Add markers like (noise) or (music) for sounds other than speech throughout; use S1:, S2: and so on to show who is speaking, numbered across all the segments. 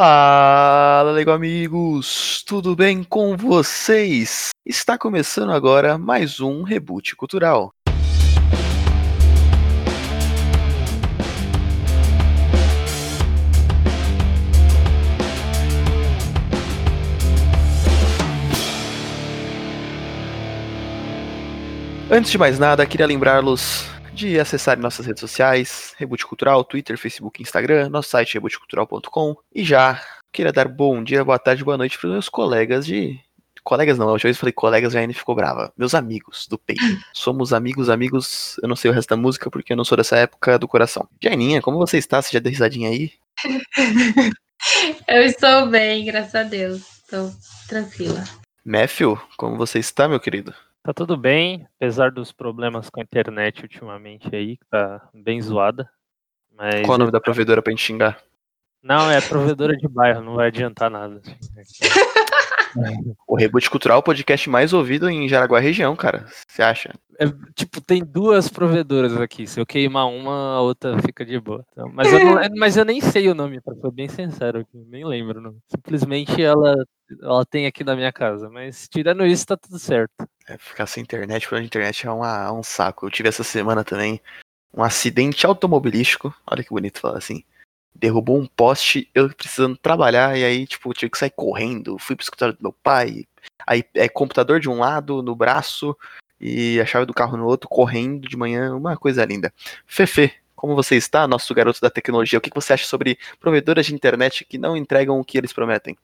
S1: Fala, legal amigos, tudo bem com vocês? Está começando agora mais um reboot cultural. Antes de mais nada, queria lembrá-los de acessarem nossas redes sociais, Reboot Cultural, Twitter, Facebook, Instagram, nosso site rebootcultural.com e já queria dar bom dia, boa tarde, boa noite para os meus colegas de colegas não, a última vez eu falei colegas, a Anne ficou brava. Meus amigos do peito. (laughs) Somos amigos, amigos. Eu não sei o resto da música porque eu não sou dessa época do coração. Jaininha, como você está? Você já deu risadinha aí? (laughs)
S2: eu estou bem, graças a Deus. Estou tranquila.
S1: Matthew, como você está, meu querido?
S3: Tá tudo bem, apesar dos problemas com a internet ultimamente aí, que tá bem zoada. Mas
S1: Qual o nome da provedora pra gente xingar?
S3: Não, é provedora de bairro, não vai adiantar nada. (laughs)
S1: o Reboot Cultural é o podcast mais ouvido em Jaraguá região, cara. Você acha?
S3: É, tipo, tem duas provedoras aqui. Se eu queimar uma, a outra fica de boa. Então, mas, eu não, mas eu nem sei o nome, pra ser bem sincero aqui. Nem lembro. Não. Simplesmente ela, ela tem aqui na minha casa. Mas tirando isso, tá tudo certo.
S1: É, ficar sem internet, a internet é, uma, é um saco. Eu tive essa semana também um acidente automobilístico. Olha que bonito falar assim derrubou um poste, eu precisando trabalhar, e aí, tipo, tive que sair correndo, fui pro escritório do meu pai, aí é computador de um lado, no braço, e a chave do carro no outro, correndo de manhã, uma coisa linda. Fefe, como você está, nosso garoto da tecnologia? O que você acha sobre provedoras de internet que não entregam o que eles prometem?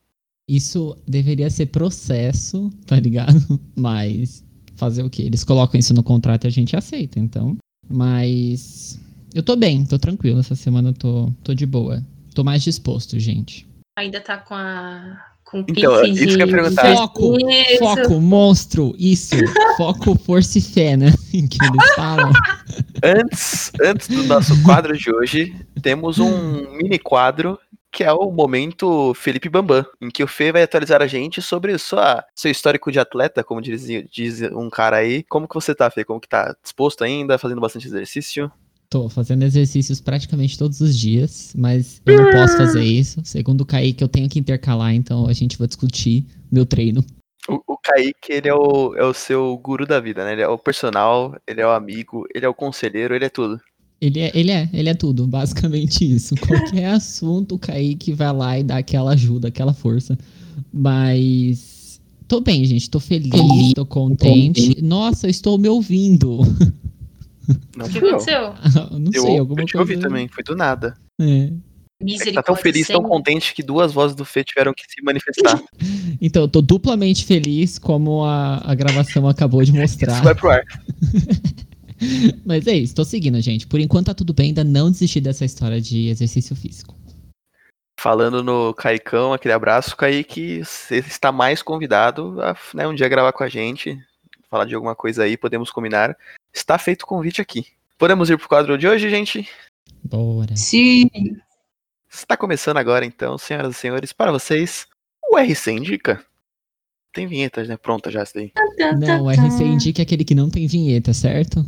S4: Isso deveria ser processo, tá ligado? (laughs) Mas fazer o quê? Eles colocam isso no contrato e a gente aceita, então. Mas eu tô bem, tô tranquilo. Essa semana eu tô, tô de boa. Tô mais disposto, gente.
S2: Ainda tá com a. Com
S1: então, isso de... que eu ia perguntar.
S4: Foco, isso. foco, monstro, isso. Foco, força e fé, né? (laughs) que eles falam.
S1: Antes, antes do nosso quadro de hoje, temos um mini quadro que é o momento Felipe Bambam, em que o Fê vai atualizar a gente sobre sua, seu histórico de atleta, como diz, diz um cara aí. Como que você tá, Fê? Como que tá? Disposto ainda? Fazendo bastante exercício?
S4: Tô fazendo exercícios praticamente todos os dias, mas eu não posso fazer isso. Segundo o Kaique, eu tenho que intercalar, então a gente vai discutir meu treino.
S1: O, o Kaique, ele é o, é o seu guru da vida, né? Ele é o personal, ele é o amigo, ele é o conselheiro, ele é tudo.
S4: Ele é, ele é, ele é tudo, (laughs) basicamente isso. Qualquer assunto, o Kaique vai lá e dá aquela ajuda, aquela força. Mas. Tô bem, gente. Tô feliz, tô contente. Nossa, eu estou me ouvindo. (laughs) (laughs)
S2: Não o que aconteceu?
S4: não eu, sei, alguma
S1: eu te ouvi também, foi do nada.
S4: É.
S1: É tá tão feliz, tão contente que duas vozes do Fê tiveram que se manifestar. (laughs)
S4: então, eu tô duplamente feliz, como a, a gravação acabou de mostrar.
S1: Isso vai pro ar. (laughs)
S4: Mas é isso, tô seguindo, gente. Por enquanto tá tudo bem, ainda não desisti dessa história de exercício físico.
S1: Falando no Caicão, aquele abraço, Kaique, você está mais convidado a né, um dia gravar com a gente, falar de alguma coisa aí, podemos combinar. Está feito o convite aqui. Podemos ir pro quadro de hoje, gente?
S4: Bora.
S2: Sim.
S1: Está começando agora, então, senhoras e senhores, para vocês, o RC Indica. Tem vinhetas, né? Pronta já essa daí.
S4: Não, o RC Indica é aquele que não tem vinheta, certo?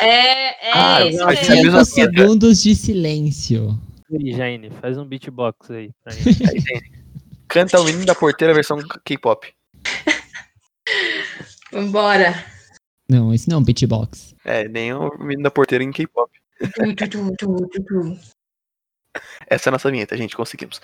S2: É, é ah, esse não,
S4: mesmo. É segundos de silêncio.
S3: Jane, faz um beatbox aí pra gente. (laughs)
S1: Canta o Menino da Porteira versão K-pop. (laughs)
S2: Vambora.
S4: Não, esse não é um beatbox.
S1: É, nem o menino da porteira em K-pop. Essa é a nossa vinheta, gente, conseguimos.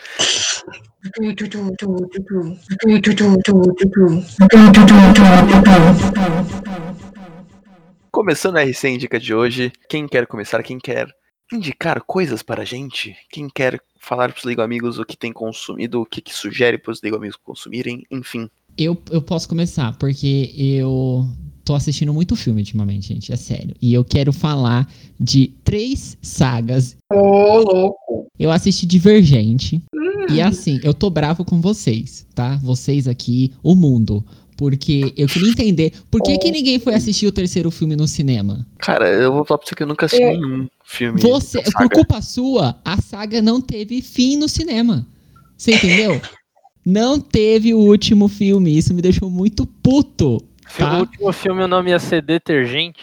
S1: Começando a RC Indica de hoje, quem quer começar, quem quer indicar coisas para a gente, quem quer falar para os Lego Amigos o que tem consumido, o que, que sugere para os Lego Amigos consumirem, enfim.
S4: Eu, eu posso começar, porque eu tô assistindo muito filme ultimamente, gente, é sério. E eu quero falar de três sagas.
S2: Ô, oh, louco!
S4: Eu assisti Divergente. Hum. E assim, eu tô bravo com vocês, tá? Vocês aqui, o mundo. Porque eu queria entender por que, oh. que ninguém foi assistir o terceiro filme no cinema.
S1: Cara, eu vou falar pra você que eu nunca assisti é. nenhum filme.
S4: Você, por culpa sua, a saga não teve fim no cinema. Você entendeu? (laughs) Não teve o último filme. Isso me deixou muito puto.
S3: Tá? O último filme o nome ia ser Detergente?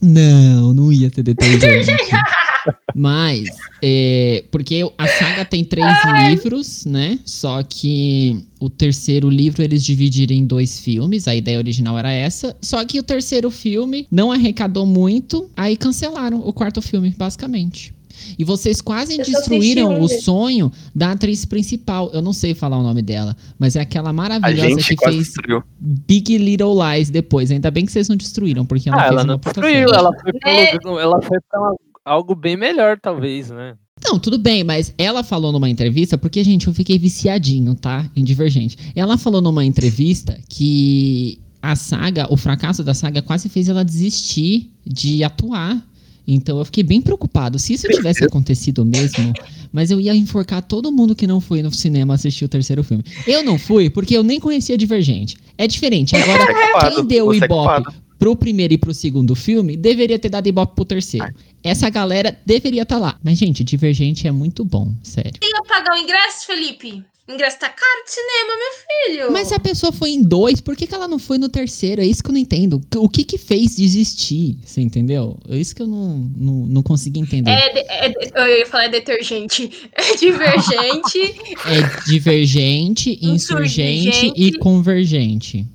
S4: Não, não ia ser Detergente. (laughs) Mas, é, porque a saga tem três livros, né? Só que o terceiro livro eles dividiram em dois filmes, a ideia original era essa. Só que o terceiro filme não arrecadou muito, aí cancelaram o quarto filme, basicamente. E vocês quase
S2: Eu
S4: destruíram o sonho da atriz principal. Eu não sei falar o nome dela, mas é aquela maravilhosa que fez
S1: destruiu.
S4: Big Little Lies depois. Ainda bem que vocês não destruíram, porque ela
S3: Ah,
S4: fez
S3: ela
S4: uma
S3: não destruiu, ela foi,
S2: É.
S3: pro, ela foi pra algo bem melhor, talvez, né?
S4: Não, tudo bem, mas ela falou numa entrevista, porque, gente, eu fiquei viciadinho, tá? Em Divergente. Ela falou numa entrevista que a saga, o fracasso da saga quase fez ela desistir de atuar. Então eu fiquei bem preocupado. Se isso tivesse acontecido mesmo, mas eu ia enforcar todo mundo que não foi no cinema assistir o terceiro filme. Eu não fui porque eu nem conhecia Divergente. É diferente. Agora,
S1: Você é culpado,
S4: quem deu o
S1: é
S4: Ibope
S1: culpado.
S4: pro primeiro e pro segundo filme, deveria ter dado Ibope pro terceiro. Essa galera deveria estar lá. Mas, gente, Divergente é muito bom, sério.
S2: ia pagar o ingresso, Felipe? Ingresso tá caro de cinema, meu filho.
S4: Mas se a pessoa foi em dois, por que, que ela não foi no terceiro? É isso que eu não entendo. O que que fez desistir? Você entendeu? É isso que eu não, não, não consegui entender.
S2: É, é eu ia falar detergente. (laughs) É divergente. (laughs)
S4: É divergente, insurgente
S2: Insurgente.
S4: e convergente.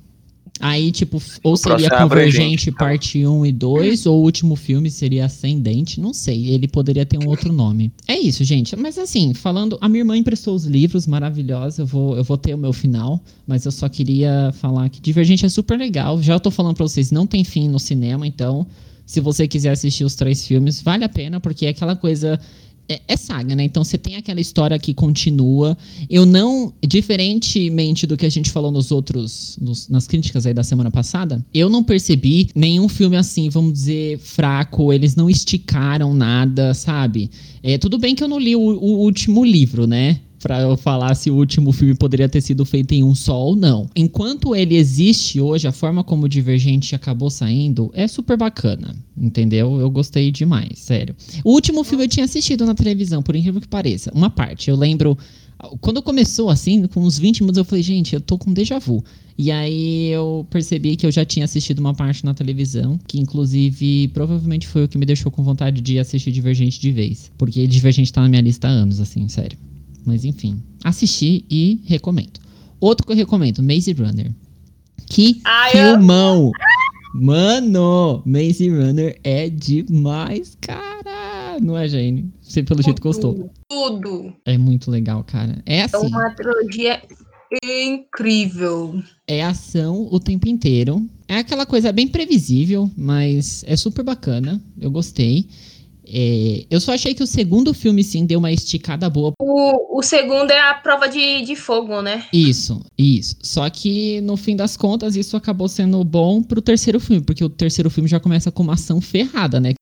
S4: Aí, tipo, ou seria
S1: é
S4: convergente
S1: então.
S4: parte 1 e 2, ou o último filme seria ascendente, não sei, ele poderia ter um outro nome. É isso, gente. Mas assim, falando, a minha irmã emprestou os livros, maravilhosa, eu vou, eu vou ter o meu final, mas eu só queria falar que Divergente é super legal. Já eu tô falando pra vocês, não tem fim no cinema, então, se você quiser assistir os três filmes, vale a pena, porque é aquela coisa. É, é saga, né? Então você tem aquela história que continua. Eu não, diferentemente do que a gente falou nos outros, nos- nas críticas aí da semana passada, eu não percebi nenhum filme assim, vamos dizer, fraco. Eles não esticaram nada, sabe? É, tudo bem que eu não li o, o último livro, né? Pra eu falar se o último filme poderia ter sido feito em um só ou não. Enquanto ele existe hoje, a forma como o Divergente acabou saindo é super bacana, entendeu? Eu gostei demais, sério. O último filme eu tinha assistido na televisão, por incrível que pareça. Uma parte, eu lembro. Quando começou assim, com uns 20 minutos, eu falei, gente, eu tô com déjà vu. E aí eu percebi que eu já tinha assistido uma parte na televisão, que inclusive provavelmente foi o que me deixou com vontade de assistir Divergente de vez. Porque Divergente tá na minha lista há anos, assim, sério. Mas enfim, assisti e recomendo. Outro que eu recomendo, Maze Runner. Que
S2: eu-
S4: filmão! Mano, Maze Runner é demais, cara! Não é, Jane? Você pelo jeito gostou.
S2: Tudo.
S4: É muito legal, cara. É
S2: É
S4: assim,
S2: uma trilogia incrível.
S4: é ação o tempo inteiro. É aquela coisa bem previsível, mas é super bacana. Eu gostei. É, eu só achei que o segundo filme, sim, deu uma esticada boa.
S2: O, o segundo é a prova de, de fogo, né?
S4: Isso, isso. Só que no fim das contas, isso acabou sendo bom pro terceiro filme, porque o terceiro filme já começa com uma ação ferrada, né?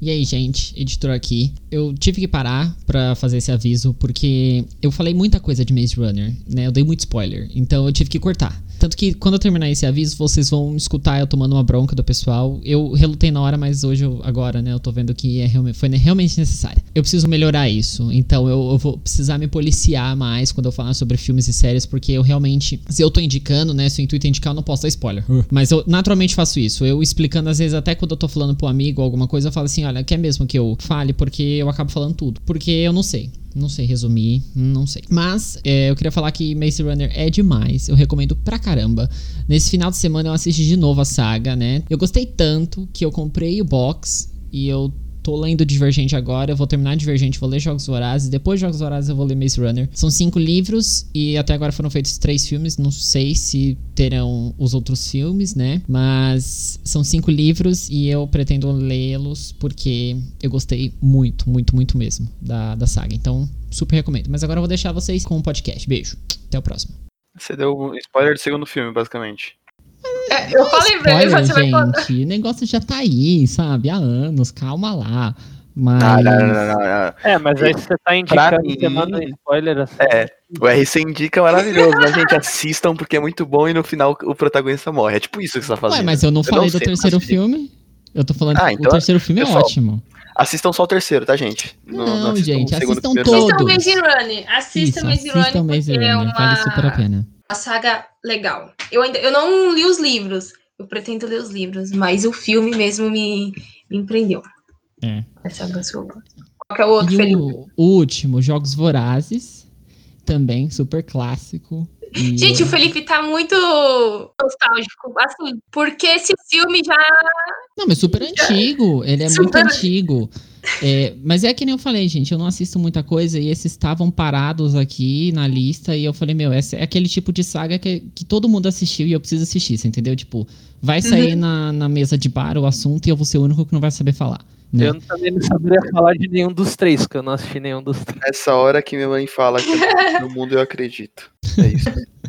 S4: E aí, gente, editor aqui. Eu tive que parar pra fazer esse aviso, porque eu falei muita coisa de Maze Runner, né? Eu dei muito spoiler, então eu tive que cortar. Tanto que quando eu terminar esse aviso, vocês vão escutar eu tomando uma bronca do pessoal. Eu relutei na hora, mas hoje, eu- agora, né, eu tô vendo que é realmente, foi realmente necessário. Eu preciso melhorar isso, então eu, eu vou precisar me policiar mais quando eu falar sobre filmes e séries, porque eu realmente, se eu tô indicando, né, se o intuito é indicar, eu não posso dar spoiler. Mas eu naturalmente faço isso. Eu explicando, às vezes, até quando eu tô falando pro amigo alguma coisa, eu falo assim: olha, quer mesmo que eu fale, porque eu acabo falando tudo. Porque eu não sei. Não sei resumir, não sei. Mas é, eu queria falar que Maze Runner é demais. Eu recomendo pra caramba. Nesse final de semana eu assisti de novo a saga, né? Eu gostei tanto que eu comprei o box e eu tô lendo Divergente agora. Eu vou terminar Divergente, vou ler Jogos Vorazes. Depois de Jogos Vorazes eu vou ler Maze Runner. São cinco livros e até agora foram feitos três filmes. Não sei se terão os outros filmes, né? Mas são cinco livros e eu pretendo lê-los porque eu gostei muito, muito, muito mesmo da, da saga. Então, super recomendo. Mas agora eu vou deixar vocês com o podcast. Beijo. Até o próximo.
S1: Você deu spoiler do segundo filme, basicamente.
S2: É, eu falei pra ele,
S4: Spoiler,
S2: você vai falar.
S4: gente. O negócio já tá aí, sabe? Há anos. Calma lá. Mas.
S1: Não, não, não, não, não.
S3: É, mas aí você tá indicando,
S1: mim-
S3: você manda um spoiler assim.
S1: É, o RC indica maravilhoso, mas gente, assistam porque é muito bom e no final o protagonista morre. É tipo isso que você tá fazendo.
S4: Ué, mas eu não
S1: Eu
S4: falei
S1: não
S4: do terceiro filme. Eu tô falando
S1: Ah,
S4: que
S1: então,
S4: o terceiro filme é
S1: pessoal,
S4: ótimo.
S1: Assistam só o terceiro, tá, gente?
S4: Não,
S1: assistam
S4: gente,
S1: o segundo
S4: assistam
S1: primeiro,
S4: todos.
S1: não.
S2: Assistam Maze Runner. Assista
S4: Isso,
S2: Maze
S4: assistam
S2: Runner
S4: Maze
S2: porque é
S4: Runner. Vale super a
S2: uma,
S4: pena.
S2: uma saga legal. Eu ainda eu não li os livros. Eu pretendo ler os livros, mas o filme mesmo me, me empreendeu.
S4: É.
S2: Essa é. Qual que é o outro,
S4: E
S2: Felipe?
S4: o último, Jogos Vorazes. Também, super clássico.
S2: Gente, o Felipe tá muito nostálgico, assim, porque esse filme já.
S4: Não, mas super antigo. Ele é muito
S2: Super-
S4: antigo. É, mas é que nem eu falei, gente. Eu não assisto muita coisa e esses estavam parados aqui na lista. E eu falei, meu, essa é aquele tipo de saga que, que todo mundo assistiu e eu preciso assistir, você entendeu? Tipo, vai sair na, na mesa de bar o assunto e eu vou ser o único que não vai saber falar. né?
S3: Eu também não saberia falar de nenhum dos três, porque eu não assisti nenhum dos três.
S1: Essa hora que minha mãe fala que no mundo eu acredito. É isso. (laughs)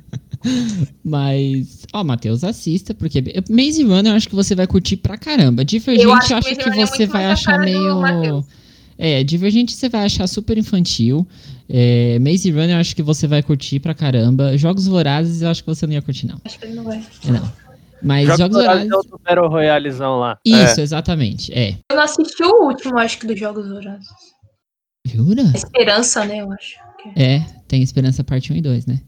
S4: Mas, ó, Matheus, assista, porque Maze Runner eu acho que você vai curtir pra caramba. Divergente,
S2: Eu
S4: eu
S2: acho que
S4: que,
S2: é
S4: você
S2: muito
S4: vai achar meio. É, Divergente você vai achar super infantil. É, Maze Runner eu acho que você vai curtir pra caramba. Jogos Vorazes eu acho que você não ia curtir, não.
S2: Acho que ele não vai.
S4: É, não. Mas
S3: Jogos
S4: Jogos
S3: Vorazes
S4: Vorazes.
S3: é outro Battle Royalezão lá.
S4: Isso, exatamente. É.
S2: Eu não assisti o último, acho que, dos Jogos Vorazes.
S4: Jura?
S2: Esperança, né, eu acho. que-
S4: É, tem Esperança Parte 1 e 2, né?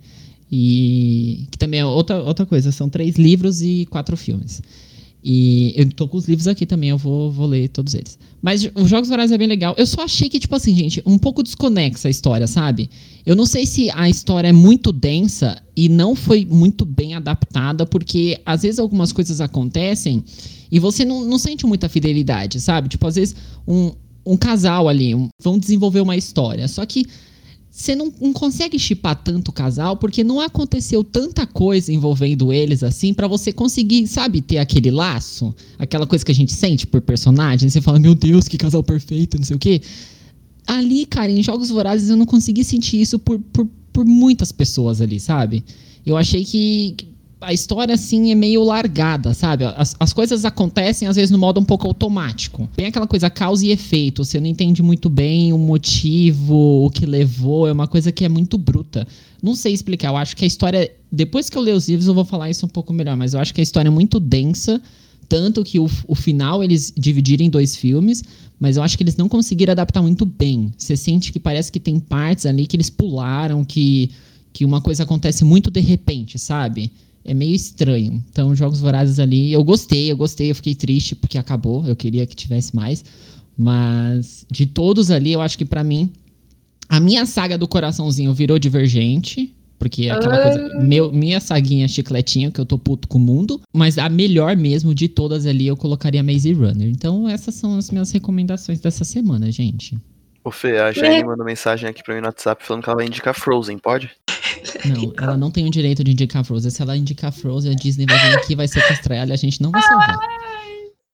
S4: E que também é outra, outra coisa, são três livros e quatro filmes. E eu tô com os livros aqui também, eu vou, vou ler todos eles. Mas os Jogos Vorazes é bem legal. Eu só achei que, tipo assim, gente, um pouco desconexa a história, sabe? Eu não sei se a história é muito densa e não foi muito bem adaptada, porque às vezes algumas coisas acontecem e você não, não sente muita fidelidade, sabe? Tipo, às vezes um, um casal ali um- vão desenvolver uma história, só que você não, não consegue chipar tanto o casal porque não aconteceu tanta coisa envolvendo eles assim pra você conseguir, sabe, ter aquele laço, aquela coisa que a gente sente por personagem. Você fala, meu Deus, que casal perfeito, não sei o quê. Ali, cara, em Jogos Vorazes eu não consegui sentir isso por, por, por muitas pessoas ali, sabe? Eu achei que a história, assim, é meio largada, sabe? As, as coisas acontecem, às vezes, no modo um pouco automático. Bem aquela coisa causa e efeito. Você não entende muito bem o motivo, o que levou. É uma coisa que é muito bruta. Não sei explicar. Eu acho que a história... Depois que eu ler os livros, eu vou falar isso um pouco melhor. Mas eu acho que a história é muito densa. Tanto que o, o final eles dividiram em dois filmes. Mas eu acho que eles não conseguiram adaptar muito bem. Você sente que parece que tem partes ali que eles pularam, que, que uma coisa acontece muito de repente, sabe? É meio estranho. Então, Jogos Vorazes ali, eu gostei, eu gostei, eu fiquei triste porque acabou, eu queria que tivesse mais. Mas de todos ali, eu acho que pra mim, a minha saga do coraçãozinho virou Divergente. Porque é aquela coisa. Meu, minha saguinha chicletinha, que eu tô puto com o mundo. Mas a melhor mesmo de todas ali, eu colocaria Maze Runner. Então, essas são as minhas recomendações dessa semana, gente.
S1: Ô Fê, a Jaine mandou mensagem aqui pra mim no WhatsApp falando que ela vai indicar Frozen, pode?
S4: Não, ela não tem o direito de indicar Frozen. Se ela indicar Frozen, a Disney vai vir aqui, vai sequestrar ela e a gente não vai salvar.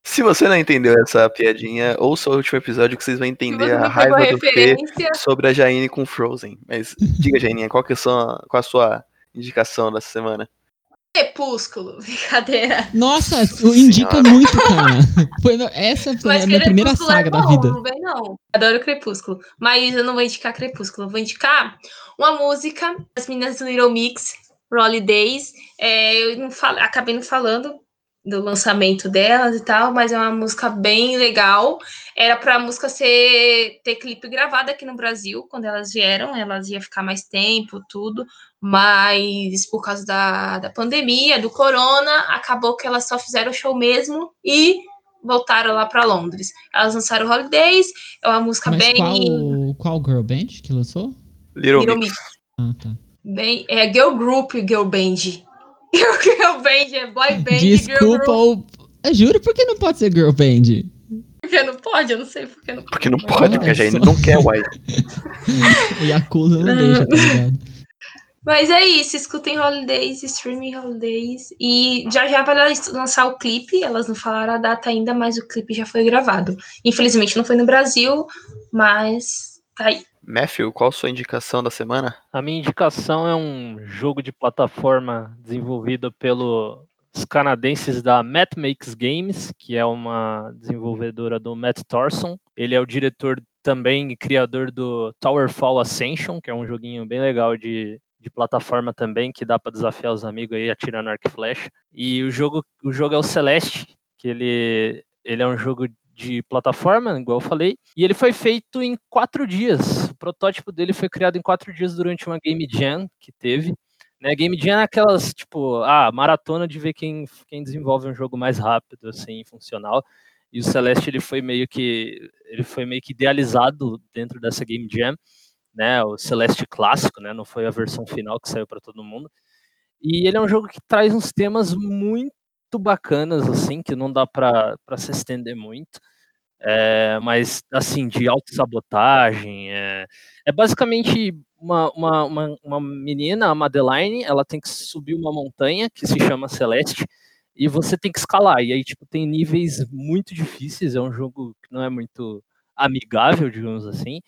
S1: Se você não entendeu essa piadinha, ouça o último episódio que vocês vão entender a raiva do Fê
S2: referência,
S1: sobre a Jaine com Frozen. Mas diga, Jaininha, qual que é a sua, qual a sua indicação dessa semana?
S2: Crepúsculo. (laughs) Brincadeira.
S4: Nossa, indica
S1: Senhora.
S4: muito, cara. (laughs) Foi, essa foi
S2: Mas
S4: a minha primeira
S2: Crepúsculo é
S4: saga da
S2: bom,
S4: vida.
S2: Não vem, não. Adoro Crepúsculo. Mas eu não vou indicar Crepúsculo. Eu vou indicar uma música das meninas do Little Mix, Rolly Days. É, eu não fal- acabei não falando do lançamento delas e tal, mas é uma música bem legal. Era para a música ser ter clipe gravado aqui no Brasil quando elas vieram, elas iam ficar mais tempo, tudo, mas por causa da, da pandemia, do corona, acabou que elas só fizeram o show mesmo e voltaram lá para Londres. Elas lançaram Holidays, é uma música
S4: Mas
S2: bem
S4: qual, qual girl band que lançou?
S1: Little,
S2: Little
S1: Mix.
S2: Mix.
S4: Ah, tá.
S2: Bem, é girl group e girl band. (laughs) girl band é boy band girl
S4: Desculpa, o... eu juro, por que não pode ser girl band?
S2: Porque não pode, eu não sei porque não
S1: Porque não pode, porque a
S4: Nossa.
S1: não quer White. (laughs)
S4: E a Kula não deixa, tá ligado? (laughs)
S2: Mas é isso, escutem Holidays, streaming Holidays. E já já vai lançar o clipe, elas não falaram a data ainda, mas o clipe já foi gravado. Infelizmente não foi no Brasil, mas tá aí.
S1: Matthew, qual a sua indicação da semana?
S3: A minha indicação é um jogo de plataforma desenvolvido pelos canadenses da Matt Makes Games, que é uma desenvolvedora do Matt Thorson. Ele é o diretor também e criador do Towerfall Ascension, que é um joguinho bem legal de, de plataforma também, que dá para desafiar os amigos aí atirando arco e flecha. E o jogo, o jogo é o Celeste, que ele, ele é um jogo de plataforma, igual eu falei, e ele foi feito em quatro dias. O protótipo dele foi criado em quatro dias durante uma Game Jam que teve. Né? Game Jam é aquelas, tipo, ah, maratona de ver quem, quem desenvolve um jogo mais rápido, assim, funcional. E o Celeste ele foi meio que ele foi meio que idealizado dentro dessa Game Jam, né? O Celeste clássico, né? Não foi a versão final que saiu para todo mundo. E ele é um jogo que traz uns temas muito bacanas assim, que não dá para se estender muito. É, mas assim, de autossabotagem. É, é basicamente uma, uma, uma, uma menina, a Madeline, ela tem que subir uma montanha que se chama Celeste e você tem que escalar. E aí, tipo, tem níveis muito difíceis. É um jogo que não é muito amigável, digamos assim,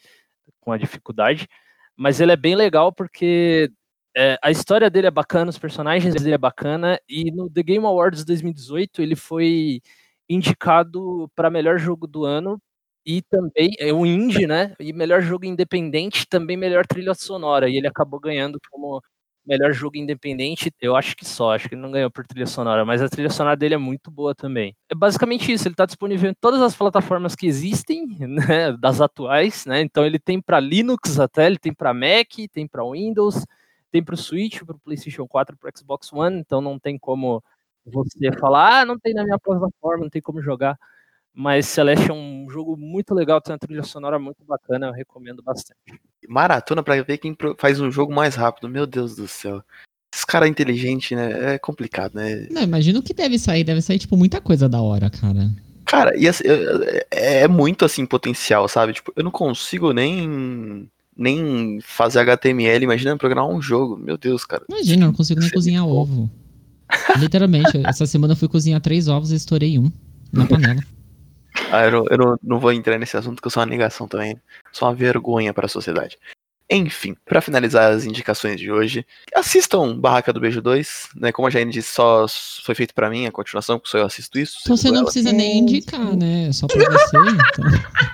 S3: com a dificuldade. Mas ele é bem legal porque é, a história dele é bacana, os personagens dele é bacana. E no The Game Awards 2018 ele foi indicado para melhor jogo do ano e também é um indie, né? E melhor jogo independente, também melhor trilha sonora. E ele acabou ganhando como melhor jogo independente, eu acho que só, acho que ele não ganhou por trilha sonora, mas a trilha sonora dele é muito boa também. É basicamente isso, ele está disponível em todas as plataformas que existem, (laughs) né, das atuais, né? Então ele tem para Linux até, ele tem para Mac, tem para Windows, tem para o Switch, para o PlayStation 4, para o Xbox One, então não tem como você falar, ah, não tem na minha plataforma, não tem como jogar. Mas Celeste é um jogo muito legal, tem uma trilha sonora muito bacana, eu recomendo bastante.
S1: Maratona pra ver quem faz um jogo mais rápido, meu Deus do céu. Esse cara é inteligente, né? É complicado, né?
S4: Não, imagina o que deve sair, deve sair, tipo, muita coisa da hora, cara.
S1: Cara, e assim, é, é muito assim potencial, sabe? Tipo, eu não consigo nem nem fazer HTML, imagina programar um jogo. Meu Deus, cara.
S4: Imagina, eu não consigo nem cozinhar ovo. Literalmente, essa semana eu fui cozinhar três ovos e estourei um na (laughs) panela.
S1: Ah, eu, não, eu não, não, vou entrar nesse assunto porque eu sou uma negação também. Sou uma vergonha para a sociedade. Enfim, para finalizar as indicações de hoje, assistam Barraca do Beijo 2, né? Como a Jane disse, só foi feito para mim a continuação, porque só eu assisto isso.
S4: Então você não ela. precisa nem indicar, né? É só pra você, então.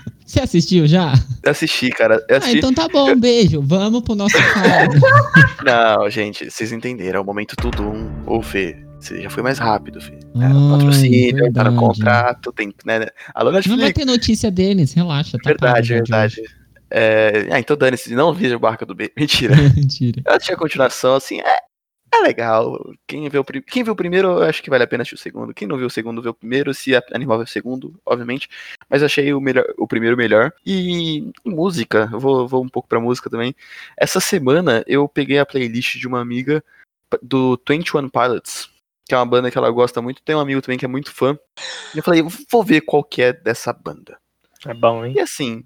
S4: (laughs) Você assistiu já?
S1: Eu assisti, cara. Eu assisti.
S4: Ah, então tá bom, beijo. Vamos pro nosso (laughs) quadro.
S1: não, gente, vocês entenderam. É o momento tudo um. Ou Fê, você já foi mais rápido, filho. Né? patrocínio, tá no contrato, tem, né?
S4: Netflix. Não vai ter notícia deles, relaxa. Tá
S1: verdade, verdade. É... Ah, então dane-se, não veja o Barca do B. (laughs) Mentira.
S4: Mentira.
S1: Eu achei a continuação, assim, é, é legal. Quem viu, quem viu o primeiro, eu acho que vale a pena assistir o segundo. Quem não viu o segundo, vê o primeiro. Se animal vê o segundo, obviamente. Mas achei o, melhor, o primeiro melhor. E, e música, eu vou, vou um pouco pra música também. Essa semana eu peguei a playlist de uma amiga do 21 Pilots que é uma banda que ela gosta muito. Tem um amigo também que é muito fã. E eu falei, vou ver qual que é dessa banda.
S3: É bom, hein?
S1: E assim.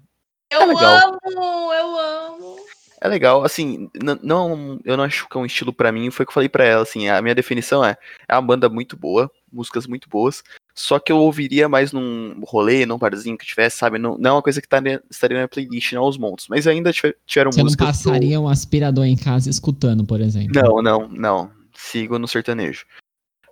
S2: Eu
S1: é legal.
S2: amo, eu amo.
S1: É legal, assim, não, eu não acho que é um estilo para mim, foi o que eu falei para ela, assim, a minha definição é, é uma banda muito boa, músicas muito boas, só que eu ouviria mais num rolê, num barzinho que tivesse, sabe, não, não é uma coisa que estaria, estaria na minha playlist, não aos montes, mas ainda tiveram
S4: Você
S1: músicas...
S4: Você não passaria um aspirador em casa escutando, por exemplo?
S1: Não, não, não, sigo no sertanejo.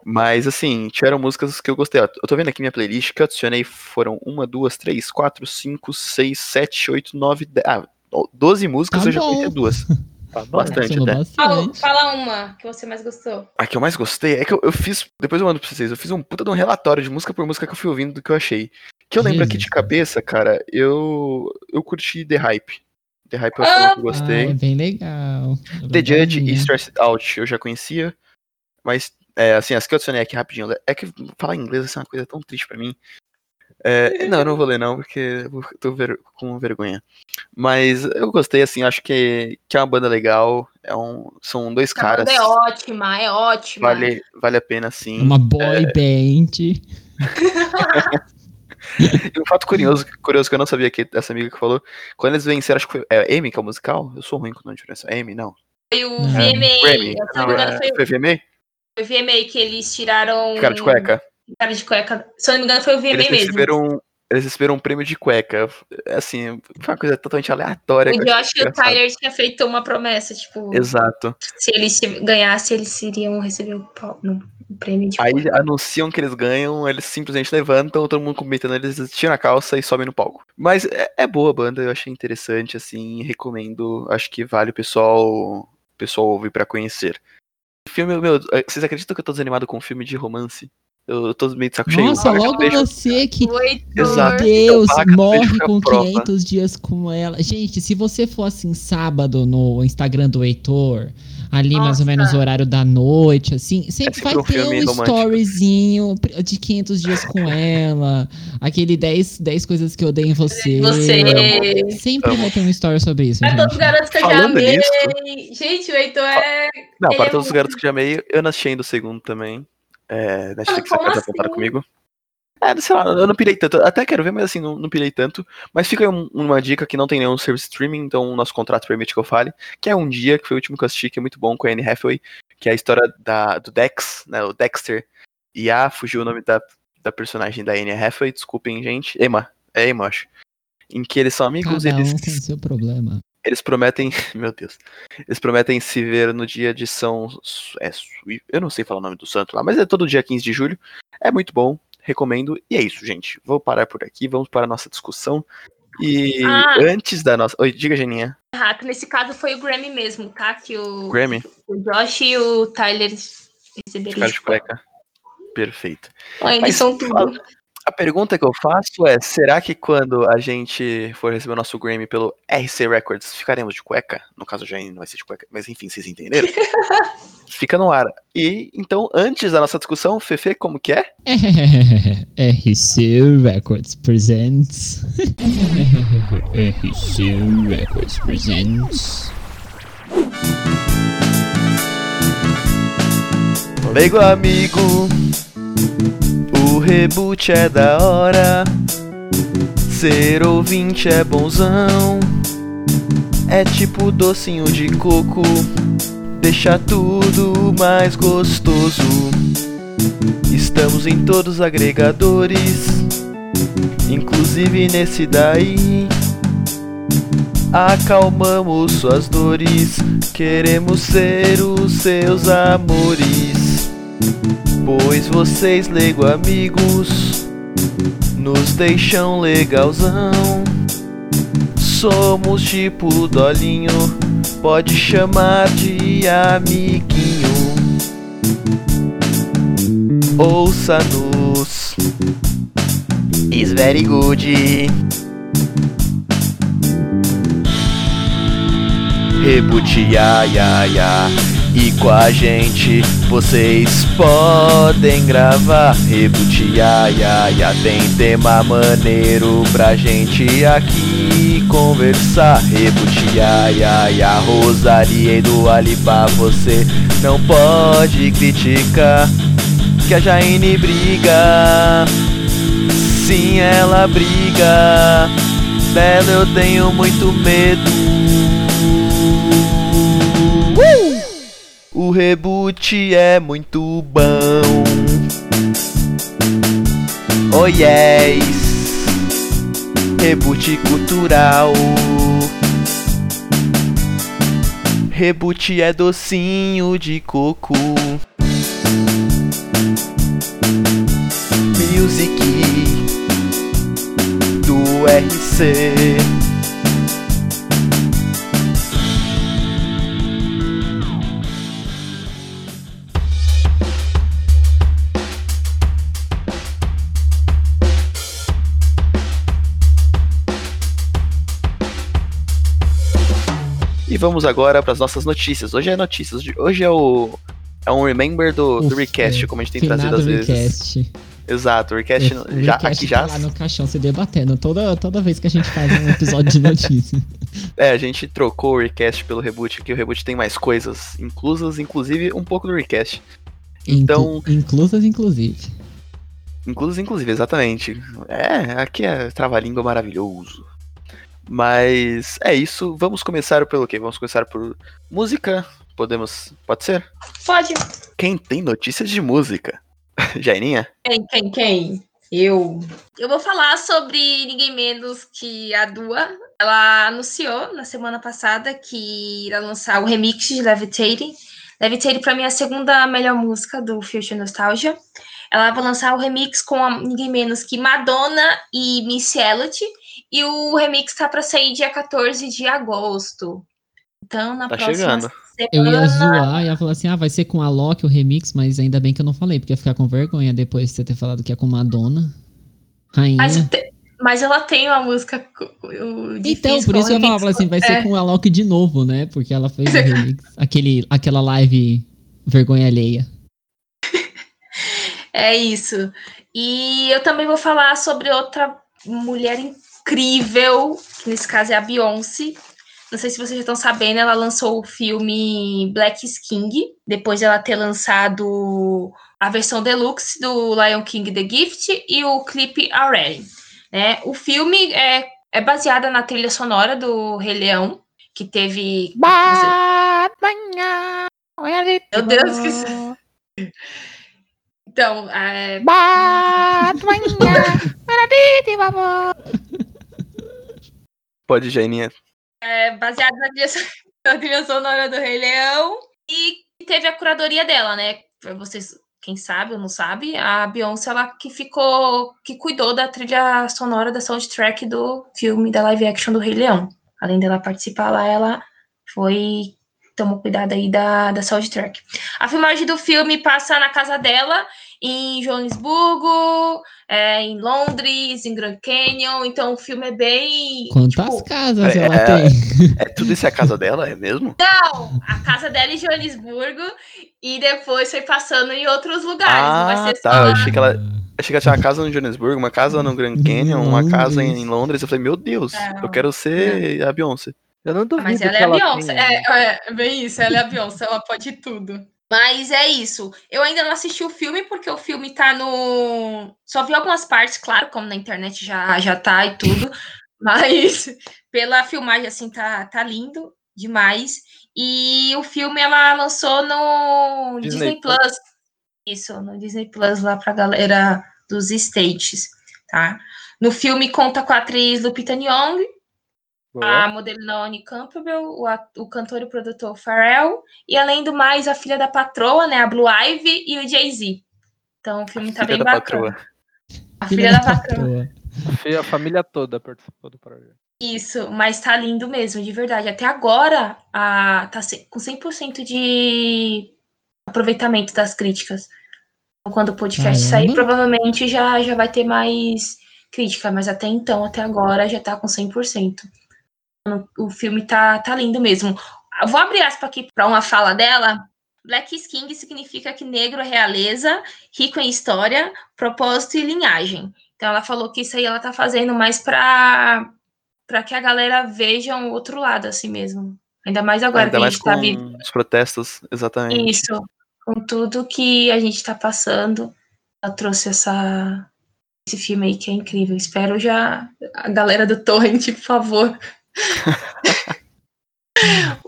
S1: Mas, assim, tiveram músicas que eu gostei. Eu tô vendo aqui minha playlist que eu adicionei foram uma, duas, três, quatro, cinco, seis, sete, oito, nove, dez. Ah, doze músicas
S4: tá
S1: eu já conheci duas. (laughs)
S3: Tá
S1: bastante até.
S4: Bastante.
S2: Fala, fala, uma que você mais gostou.
S1: A que eu mais gostei é que eu, eu, fiz. Depois eu mando pra vocês. Eu fiz um puta de um relatório de música por música que eu fui ouvindo do que eu achei. Que eu lembro aqui de cabeça, cara, eu. Eu curti The Hype. The Hype eu, ah, eu gostei.
S4: Ah, é bem legal.
S1: The Judge e Stressed Out eu já conhecia. Mas é, assim, as que eu adicionei aqui rapidinho. É que falar inglês assim, é uma coisa tão triste pra mim. É, não, eu não vou ler não, porque eu tô ver, com vergonha. Mas eu gostei, assim, acho que, que é uma banda legal. É um, são dois a caras.
S2: é ótima, é ótima.
S1: Vale, vale a pena, sim.
S4: Uma boy é... band.
S1: e um fato curioso, curioso que eu não sabia que essa amiga que falou, quando eles venceram, acho que foi é Amy, que é o musical? Eu sou ruim com a diferença. Amy, não.
S2: Foi o VMA.
S1: Grammy. Não, é, foi, foi VMA?
S2: Foi o VMA que eles tiraram.
S1: Cara de cueca.
S2: Cara de cueca. Se eu não me engano, foi o VMA
S1: eles
S2: mesmo.
S1: Receberam, eles receberam um prêmio de cueca. Assim, foi uma coisa totalmente aleatória.
S2: O Josh e o Tyler tinha feito uma promessa, tipo.
S1: Exato.
S2: Se eles ganhassem, eles iriam receber o, o prêmio de
S1: Aí cueca. anunciam que eles ganham, eles simplesmente levantam, todo mundo comentando, eles tiram a calça e sobem no palco. Mas é, é boa a banda, eu achei interessante, assim, recomendo. Acho que vale o pessoal, o pessoal ouvir para conhecer. Filme, meu, vocês acreditam que eu tô desanimado com um filme de romance? Eu, eu tô meio de saco cheio.
S4: Nossa, logo
S1: beijo.
S4: você que.
S1: Exato.
S4: Deus,
S1: Vaca do
S4: morre com
S1: fica prova.
S4: 500 dias com ela. Gente, se você for assim sábado no Instagram do Heitor, ali mais ou
S2: Nossa.
S4: menos o horário da noite, assim, sempre
S1: sempre
S4: vai
S1: um
S4: ter um
S1: romântico.
S4: storyzinho de 500 dias com ela, aquele 10, 10 coisas que eu odeio em você.
S2: Você.
S4: Sempre
S1: Amo.
S4: vai ter um story sobre isso,
S2: Pra todos os
S4: gente.
S2: garotos que eu já
S1: Falando
S2: amei.
S1: nisso-
S2: Gente, o Heitor é.
S1: Não, para
S2: é
S1: todos os garotos que já amei, eu não assisti ainda o segundo também. É, Netflix
S2: como
S1: acaba
S2: assim?
S1: apontar comigo. É, sei lá, eu não pirei tanto. Até quero ver, mas assim, não, não pirei tanto. Mas fica aí um- uma dica que não tem nenhum service streaming, então o nosso contrato permite que eu fale. Que é Um Dia, que foi o último que eu assisti, que é muito bom, com a Anne Hathaway. Que é a história da, do Dex, né, o Dexter. E ah, fugiu o nome da, da personagem da Anne Hathaway, desculpem, gente. Emma, é Emma, acho. Em que eles são amigos,
S4: Cada
S1: eles
S4: um com seu problema.
S1: Eles prometem, (laughs) meu Deus, eles prometem se ver no dia de São, é, eu não sei falar o nome do santo lá, mas é todo dia 15 de julho. É muito bom, recomendo. E é isso, gente. Vou parar por aqui, vamos para a nossa discussão. E
S2: Ah.
S1: antes da nossa, oi, diga Geninha,
S2: nesse caso foi o Grammy mesmo, tá? Que o,
S1: Grammy,
S2: o Josh e o Tyler receberam.
S1: de cara de cueca. Perfeito.
S2: Eles são tudo.
S1: fala- A pergunta que eu faço é: será que quando a gente for receber o nosso Grammy pelo RC Records, ficaremos de cueca? No caso, já não vai ser de cueca, mas enfim, vocês entenderam? (laughs) Fica no ar. E então, antes da nossa discussão, Fefe, como que é? (laughs)
S4: RC Records presents. (laughs) RC Records presents.
S1: Leigo amigo, o reboot é da hora. Ser ouvinte é bonzão. É tipo docinho de coco, deixa tudo mais gostoso. Estamos em todos os agregadores, inclusive nesse daí. Acalmamos suas dores, queremos ser os seus amores. Pois vocês, lego amigos, nos deixam legalzão. Somos tipo Dolinho, pode chamar de amiguinho. Ouça-nos, is very good. Ya. E com a gente vocês podem gravar. Reboot, ya, ya, ya. Tem tema maneiro pra gente aqui conversar. Reboot, ya, ya, ya. Rosaria e do Alipa, você não pode criticar. Que a Jaine briga. Sim, ela briga. Dela eu tenho muito medo. Reboot é muito bom. Oh yes. Reboot cultural. Reboot é docinho de coco. Music do RC. Vamos agora para as nossas notícias. Hoje é notícias. Hoje é o é um remember do, do
S4: Ufa,
S1: recast, como a gente tem trazido às vezes.
S4: Recast.
S1: Exato, o recast
S4: O
S1: já aqui já
S4: tá lá no caixão se debatendo toda, toda vez que a gente faz um episódio de notícia. (laughs)
S1: É, a gente trocou o Recast pelo Reboot, que o Reboot tem mais coisas inclusas, inclusive um pouco do Recast. Então-
S4: Inclu- inclusas, inclusive.
S1: Inclusas, inclusive, exatamente. É, aqui é trava-língua maravilhoso. Mas é isso, vamos começar pelo quê? Vamos começar por música? Podemos. Pode ser?
S2: Pode.
S1: Quem tem notícias de música? (laughs) Jairinha?
S2: Quem, quem, quem? Eu. Eu vou falar sobre ninguém menos que a Dua. Ela anunciou na semana passada que irá lançar o remix de Levitating. Levitating, pra mim, é a segunda melhor música do Future Nostalgia. Ela vai lançar o remix com a- ninguém menos que Madonna e Missy Elliott. E o remix tá pra sair dia 14 de agosto. Então, na
S1: Tá
S2: próxima
S1: chegando.
S4: Eu ia
S2: semana.
S4: zoar, ia falar assim, ah, vai ser com a Loki o remix, mas ainda bem que eu não falei, porque ia ficar com vergonha depois de você ter falado que é com Madonna. Rainha.
S2: Mas, mas ela tem uma música
S4: Então, por isso eu falava assim, vai ser
S2: É.
S4: com a Loki de novo, né? Porque ela fez o remix, (laughs) aquele, aquela live vergonha alheia.
S2: É isso. E eu também vou falar sobre outra mulher incrível, que nesse caso é a Beyoncé. Não sei se vocês já estão sabendo, ela lançou o filme Black King, depois de ela ter lançado a versão deluxe do Lion King The Gift e o clipe Already. Né? O filme é, é baseado na trilha sonora do Rei Leão, que teve. Meu Deus, que. Então, é, (laughs)
S1: Pode, Jaininha.
S2: é baseado (laughs) na trilha, sonora do Rei Leão e teve a curadoria dela, né? Vocês, quem sabe ou não sabe, a Beyoncé, ela que ficou, que cuidou da trilha sonora da soundtrack do filme da live action do Rei Leão. Além dela participar lá, ela foi tomou cuidado aí da, da soundtrack. A filmagem do filme passa na casa dela, em Joanesburgo, é, em Londres, em Grand Canyon. Então o filme é bem.
S4: Quantas
S2: tipo,
S4: casas
S1: é-
S4: ela
S1: é-
S4: tem?
S1: É tudo isso é a casa dela, é mesmo? (laughs)
S2: Não, a casa dela é em Joanesburgo e depois foi passando em outros lugares. não vai
S1: Ah,
S2: ser só
S1: tá. Eu achei que ela. Achei que ela tinha uma casa no Johannesburg, uma casa no Grand Canyon, uma casa em Londres. Eu falei, meu Deus,
S2: Não.
S1: eu quero ser a Beyoncé.
S3: Eu não duvido
S2: Mas ela
S3: que
S2: é a Beyoncé.
S3: tenha-
S2: É, é, bem isso, ela é a Beyoncé, ela pode tudo. Mas é isso. Eu ainda não assisti o filme, porque o filme tá no. Só vi algumas partes, claro, como na internet já, já tá e tudo. (laughs) Mas pela filmagem, assim, tá, tá lindo demais. E o filme ela lançou no
S3: Disney
S2: Disney, Plus. Isso, no Disney Plus lá pra galera dos States, tá? No filme conta com a atriz Lupita Nyong'o, a modelo Naomi Campbell, o, a- o cantor e produtor Pharrell, e além do mais, a filha da patroa, né, a Blue Ivy e o Jay-Z. Então o filme tá
S1: Filha
S2: bem
S1: da
S2: bacana.
S1: patroa.
S2: A filha, da patroa.
S3: A família toda participou do projeto.
S2: Isso, mas tá lindo mesmo, de verdade. Até agora, a, tá com 100% de aproveitamento das críticas. Então, Quando o podcast
S4: Caramba.
S2: sair, provavelmente já, já vai ter mais crítica, mas até então, até agora, já tá com 100%. O filme tá, tá lindo mesmo. Eu Vou abrir aspas aqui para uma fala dela. Black King significa que negro é realeza, rico em história, propósito e linhagem. Então ela falou que isso aí ela tá fazendo mais para para que a galera veja um outro lado assim mesmo. Ainda mais agora
S1: Ainda
S2: que a gente
S1: com
S2: tá vivendo
S1: os protestos, exatamente.
S2: isso, com tudo que a gente tá passando. Ela trouxe essa esse filme aí que é incrível. Espero já a galera do Torrent, por favor. (laughs)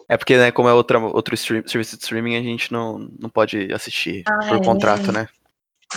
S1: É porque, né, como é outra, outro stream, serviço de streaming, a gente não, não pode assistir
S2: Ah,
S1: por
S2: é.
S1: contrato, né?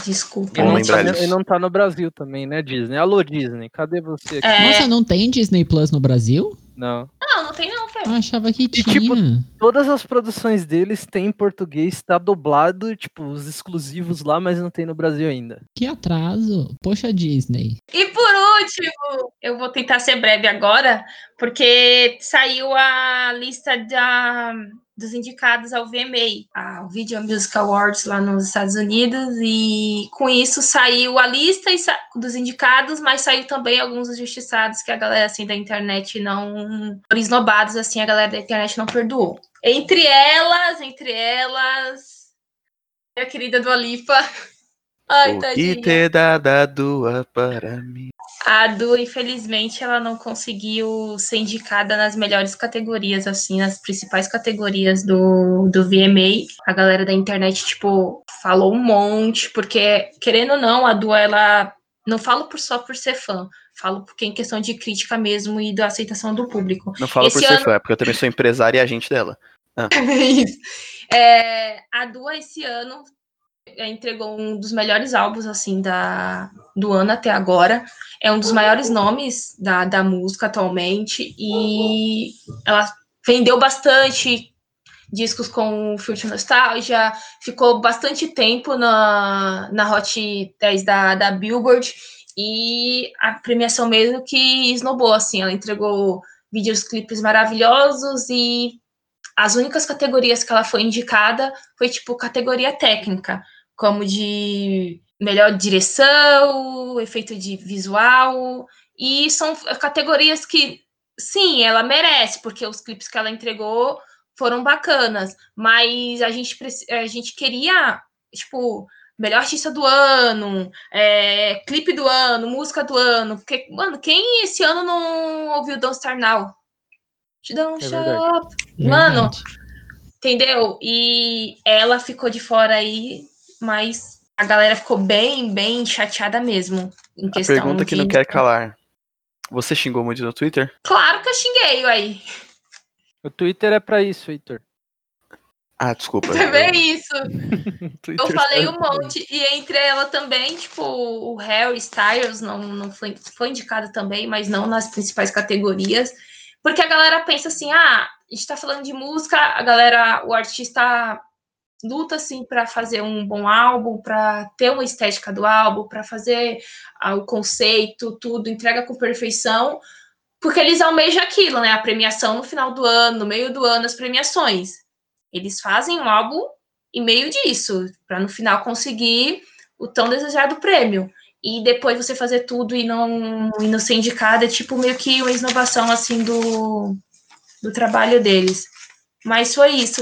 S2: Desculpa.
S1: Eu não
S3: tá,
S1: disso.
S3: ele não tá no Brasil também, né, Disney? Alô, Disney, cadê você aqui?
S2: É,
S4: Nossa, não tem Disney Plus no Brasil?
S3: Não.
S2: não, não tem não, Fer.
S4: Eu achava que tinha.
S3: tipo, Todas as produções deles têm em português, tá dublado, tipo, os exclusivos lá, mas não tem no Brasil ainda.
S4: Que atraso. Poxa, Disney.
S2: E por último, eu vou tentar ser breve agora, porque saiu a lista da, dos indicados ao VMA, ao Video Music Awards lá nos Estados Unidos, e com isso saiu a lista dos indicados, mas saiu também alguns injustiçados que a galera assim da internet não, por esnobados assim, a galera da internet não perdoou. Entre elas, entre elas, minha querida Dua Lipa. (laughs) Ai,
S1: o que
S2: tadinha.
S1: te dá da dua para mim?
S2: A Du, infelizmente, ela não conseguiu ser indicada nas melhores categorias, assim, nas principais categorias do, do VMA. A galera da internet, tipo, falou um monte, porque, querendo ou não, a Du, ela. Não falo por só por ser fã, falo porque em questão de crítica mesmo e da aceitação do público.
S1: Não fala por
S2: Esse
S1: ser
S2: ano-
S1: fã, é porque eu também sou empresário e agente dela. (laughs)
S2: Isso. É, a Dua, esse ano, é, entregou um dos melhores álbuns, assim, da, do ano até agora. É um dos maiores nomes da, da música atualmente. E ela vendeu bastante discos com Future Nostalgia, ficou bastante tempo na, na Hot 10 da, da Billboard. E a premiação mesmo que esnobou, assim, ela entregou vídeos, clipes maravilhosos e as únicas categorias que ela foi indicada foi tipo categoria técnica, como de melhor direção, efeito de visual, e são categorias que sim, ela merece, porque os clipes que ela entregou foram bacanas, mas a gente a gente queria, tipo, melhor artista do ano, é, clipe do ano, música do ano. Porque, mano, quem esse ano não ouviu Don't Star Now? Te dá um é shop. Mano, entendeu? E ela ficou de fora aí, mas a galera ficou bem, bem chateada mesmo.
S1: Em a pergunta que não quer calar. Você xingou muito no Twitter?
S2: Claro que eu xinguei, aí.
S3: O Twitter é para isso, Heitor.
S1: Ah, desculpa.
S2: Também isso. (laughs) eu falei um monte. E entre ela também, tipo, o Harry Styles não, não foi, foi indicado também, mas não nas principais categorias. Porque a galera pensa assim, ah, a gente tá falando de música, a galera, o artista luta assim para fazer um bom álbum, para ter uma estética do álbum, para fazer ah, o conceito, tudo, entrega com perfeição, porque eles almejam aquilo, né? A premiação no final do ano, no meio do ano, as premiações. Eles fazem um álbum e meio disso, para no final conseguir o tão desejado prêmio. E depois você fazer tudo e não, e não ser indicado é tipo meio que uma inovação assim do, do trabalho deles. Mas foi isso.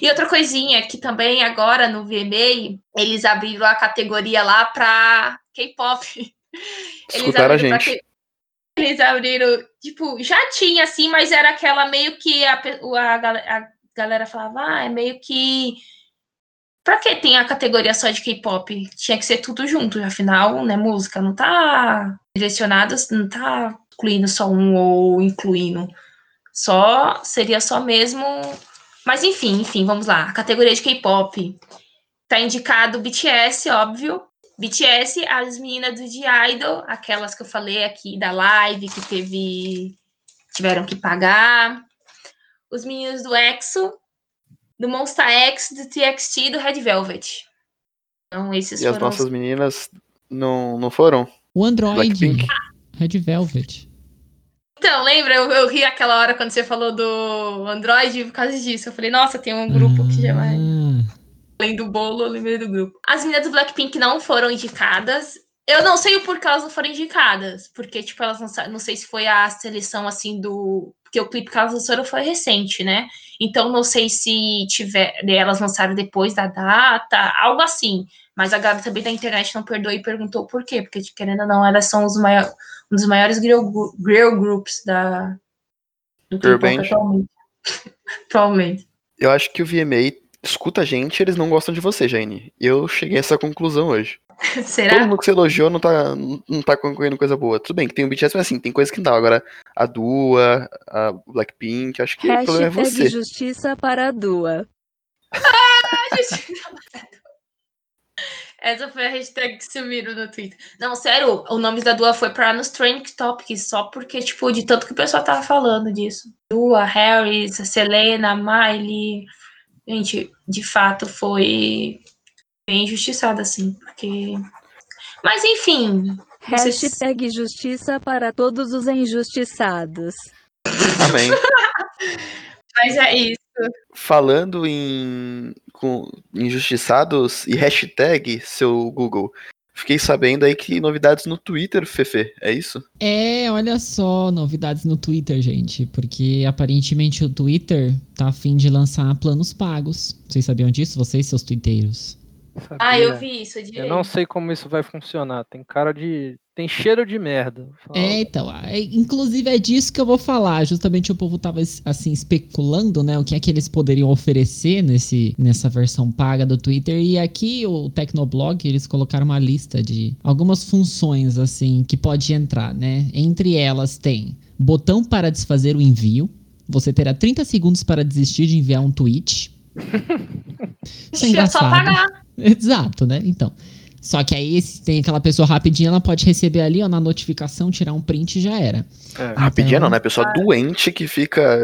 S2: E outra coisinha que também agora no VMA, eles abriram a categoria lá para K-pop. (laughs)
S1: Escutaram a gente. K...
S2: Eles abriram, tipo, já tinha assim, mas era aquela meio que a, a, a galera falava, ah, é meio que. Pra que tem a categoria só de K-pop? Tinha que ser tudo junto, afinal, né? Música não tá direcionada, não tá incluindo só um ou incluindo. Só seria só mesmo. Mas enfim, enfim, vamos lá. A categoria de K-pop tá indicado BTS, óbvio. BTS, as meninas do The Idol, aquelas que eu falei aqui da live, que teve. tiveram que pagar os meninos do EXO, do Monster X, do TXT e do Red Velvet. Então, esses
S1: e foram. E as nossas os... meninas não, não foram?
S4: O Android. Red Velvet.
S2: Então, lembra? Eu, eu, ri aquela hora quando você falou do Android por causa disso. Eu falei, nossa, tem um grupo que já vai. Além do bolo, eu lembrei do grupo. As meninas do Blackpink não foram indicadas. Eu não sei o porquê elas não foram indicadas. Porque, tipo, elas não, não sei se foi a seleção, assim, do porque o clipe que elas lançaram foi recente, né? Então não sei se tiver, elas lançaram depois da data, algo assim. Mas a galera também da internet não perdoou e perguntou por quê, porque querendo ou não, elas são os maior, um dos maiores girl, girl groups da
S1: do K-pop
S2: atualmente. (laughs) atualmente.
S1: Eu acho que o VMA escuta a gente, eles não gostam de você, Jane. Eu cheguei a essa conclusão hoje. (laughs)
S2: Será?
S1: Todo mundo que você elogiou não tá, não tá concorrendo coisa boa. Tudo bem que tem o BTS, mas assim, tem coisa que não dá. Agora, a Dua, a Blackpink, acho que Hashtag o problema é você.
S5: justiça para a Dua. (laughs)
S2: Ah, justiça para a Dua. Essa foi a hashtag que sumiram no Twitter. Não, sério, o nome da Dua foi pra nos Trending Topics, só porque, tipo, de tanto que o pessoal tava falando disso. Dua, Harris, Selena, Miley. Gente, de fato foi bem injustiçada, assim, porque. Mas enfim.
S5: Hashtag se... justiça para todos os injustiçados.
S1: Amém. (laughs)
S2: Mas é isso.
S1: Falando em com injustiçados e hashtag, seu Google, Fiquei sabendo aí que novidades no Twitter, Fefe, é isso?
S4: É, olha só, novidades no Twitter, gente. Porque aparentemente o Twitter tá afim de lançar planos pagos. Vocês sabiam disso? Vocês, seus twitteiros?
S2: Sabia. Ah, eu vi isso direito.
S3: Eu não sei como isso vai funcionar. Tem cara de. Tem cheiro de merda.
S4: É, então. É, inclusive é disso que eu vou falar. Justamente o povo tava assim especulando, né? O que é que eles poderiam oferecer nesse, nessa versão paga do Twitter. E aqui o Tecnoblog, eles colocaram uma lista de algumas funções, assim, que pode entrar, né? Entre elas tem botão para desfazer o envio. Você terá 30 segundos para desistir de enviar um tweet. (laughs) Isso é engraçado. Só pagar. (laughs) Exato, né? Então. Só que aí, se tem aquela pessoa rapidinha, ela pode receber ali, ó, na notificação, tirar um print e já era.
S1: É. Então, rapidinha não, né? Pessoa doente que fica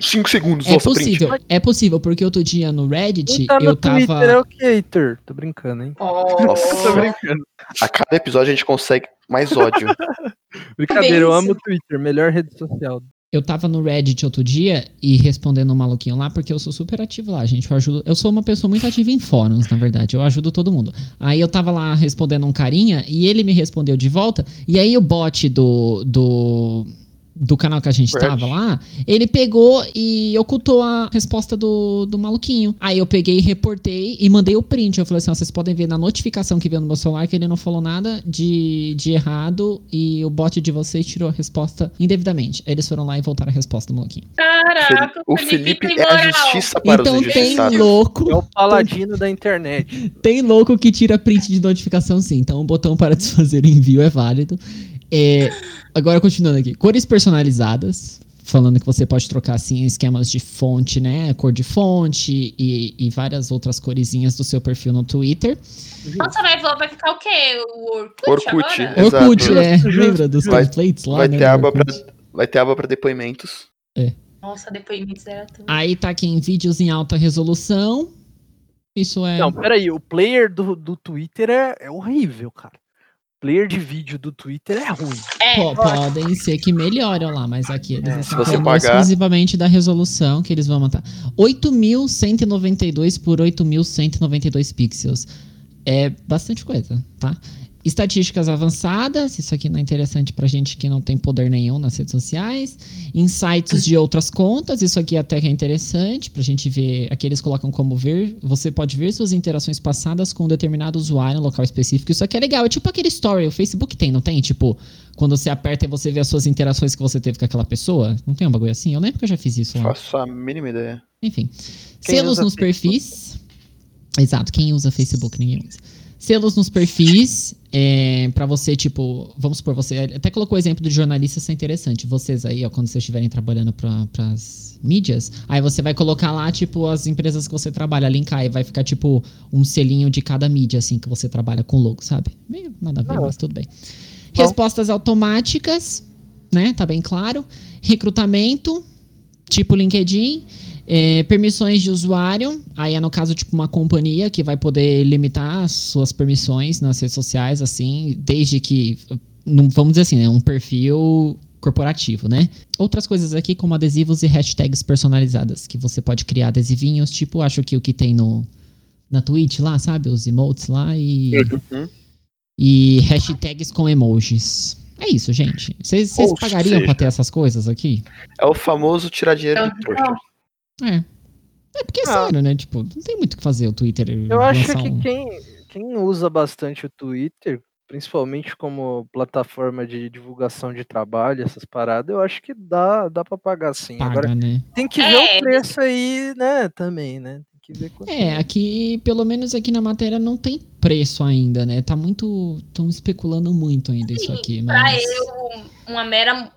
S1: 5 segundos,
S4: É possível, print. é possível, porque outro dia no Reddit,
S3: tá
S4: eu no tava...
S3: Twitter é o Hater. Tô brincando, hein?
S1: Oh. Nossa, (laughs) tô brincando. A cada episódio a gente consegue mais ódio. (laughs)
S3: Brincadeira, eu amo o Twitter, melhor rede social.
S4: Eu tava no Reddit outro dia e respondendo um maluquinho lá, porque eu sou super ativo lá, gente. Eu ajudo. Eu sou uma pessoa muito ativa em fóruns, na verdade. Eu ajudo todo mundo. Aí eu tava lá respondendo um carinha e ele me respondeu de volta. E aí o bot do. do do canal que a gente tava lá, ele pegou e ocultou a resposta do, do maluquinho. Aí eu peguei, reportei e mandei o print. Eu falei assim: ó, vocês podem ver na notificação que veio no meu celular que ele não falou nada de, de errado e o bot de vocês tirou a resposta indevidamente. Aí eles foram lá e voltaram a resposta do maluquinho.
S2: Caraca,
S1: O Felipe
S2: tem
S1: é a
S2: moral.
S1: justiça para
S4: então
S1: os
S4: tem
S1: injustiçados.
S4: louco.
S3: É o paladino da internet.
S4: Tem louco que tira print de notificação sim. Então o botão para desfazer o envio é válido. É, agora continuando aqui. Cores personalizadas. Falando que você pode trocar assim esquemas de fonte, né? Cor de fonte e, e várias outras coresinhas do seu perfil no Twitter.
S2: Nossa, vai, vai ficar o quê? O Orkut,
S1: Orkut.
S2: agora?
S1: Exato.
S4: Orkut, é. Lembra dos
S1: Vai-
S4: templates lá?
S1: Vai
S4: né,
S1: ter, aba pra, vai ter aba para depoimentos.
S2: Nossa, depoimentos era tudo.
S4: Aí tá aqui em vídeos em alta resolução. Isso é.
S3: Não, peraí, o player do, do Twitter é, é horrível, cara. Player de vídeo do Twitter é ruim.
S2: É,
S4: Po- podem ser que melhoram lá, mas aqui eles
S3: É,
S4: estão falando
S1: pagar-
S4: exclusivamente da resolução que eles vão matar. 8.192 por 8.192 pixels. É bastante coisa, tá? Estatísticas avançadas, isso aqui não é interessante pra gente que não tem poder nenhum nas redes sociais. Insights de outras contas, isso aqui até que é interessante pra gente ver. Aqui eles colocam como ver. Você pode ver suas interações passadas com um determinado usuário em um local específico. Isso aqui é legal. É tipo aquele story, o Facebook tem, não tem? Tipo, quando você aperta e você vê as suas interações que você teve com aquela pessoa. Não tem um bagulho assim? Eu lembro que eu já fiz isso lá.
S1: Faço a mínima ideia.
S4: Enfim.
S3: Quem
S4: Selos nos
S3: Facebook?
S4: perfis. Exato, quem usa Facebook, ninguém usa. Selos nos perfis, é, para você, tipo, vamos supor, você até colocou o exemplo de jornalista, isso é interessante. Vocês aí, ó, quando vocês estiverem trabalhando para as mídias, aí você vai colocar lá, tipo, as empresas que você trabalha, linkar, e vai ficar, tipo, um selinho de cada mídia, assim, que você trabalha com logo, sabe? Meio nada a ver,
S3: Ah.
S4: mas tudo bem.
S3: Bom.
S4: Respostas automáticas, né? Tá bem claro. Recrutamento, tipo LinkedIn. É, permissões de usuário, aí é no caso tipo uma companhia que vai poder limitar as suas permissões nas redes sociais, assim, desde que, não- vamos dizer assim, é um perfil corporativo, né? Outras coisas aqui como adesivos e hashtags personalizadas, que você pode criar adesivinhos, tipo, acho que o que tem no na Twitch lá, sabe? Os emotes lá e
S1: Uhum.
S4: e hashtags com emojis. É isso, gente. Vocês pagariam
S1: seja-
S4: pra ter essas coisas aqui?
S1: É o famoso tirar dinheiro
S2: Não,
S1: do trouxa.
S4: É. É porque é
S3: Ah.
S4: sério, né? Tipo, não tem muito o que fazer o Twitter.
S3: Eu acho que
S4: um-
S3: quem, quem usa bastante o Twitter, principalmente como plataforma de divulgação de trabalho, essas paradas, eu acho que dá, dá pra pagar sim.
S4: paga,
S3: Agora
S4: né?
S3: tem que
S2: É,
S3: ver o preço aí, né, também, né? Tem que ver quanto
S4: É, aqui, pelo menos aqui na matéria não tem preço ainda, né? Tá muito. Estão especulando muito ainda isso
S2: Sim,
S4: aqui,
S2: pra
S4: mas.
S2: eu, uma mera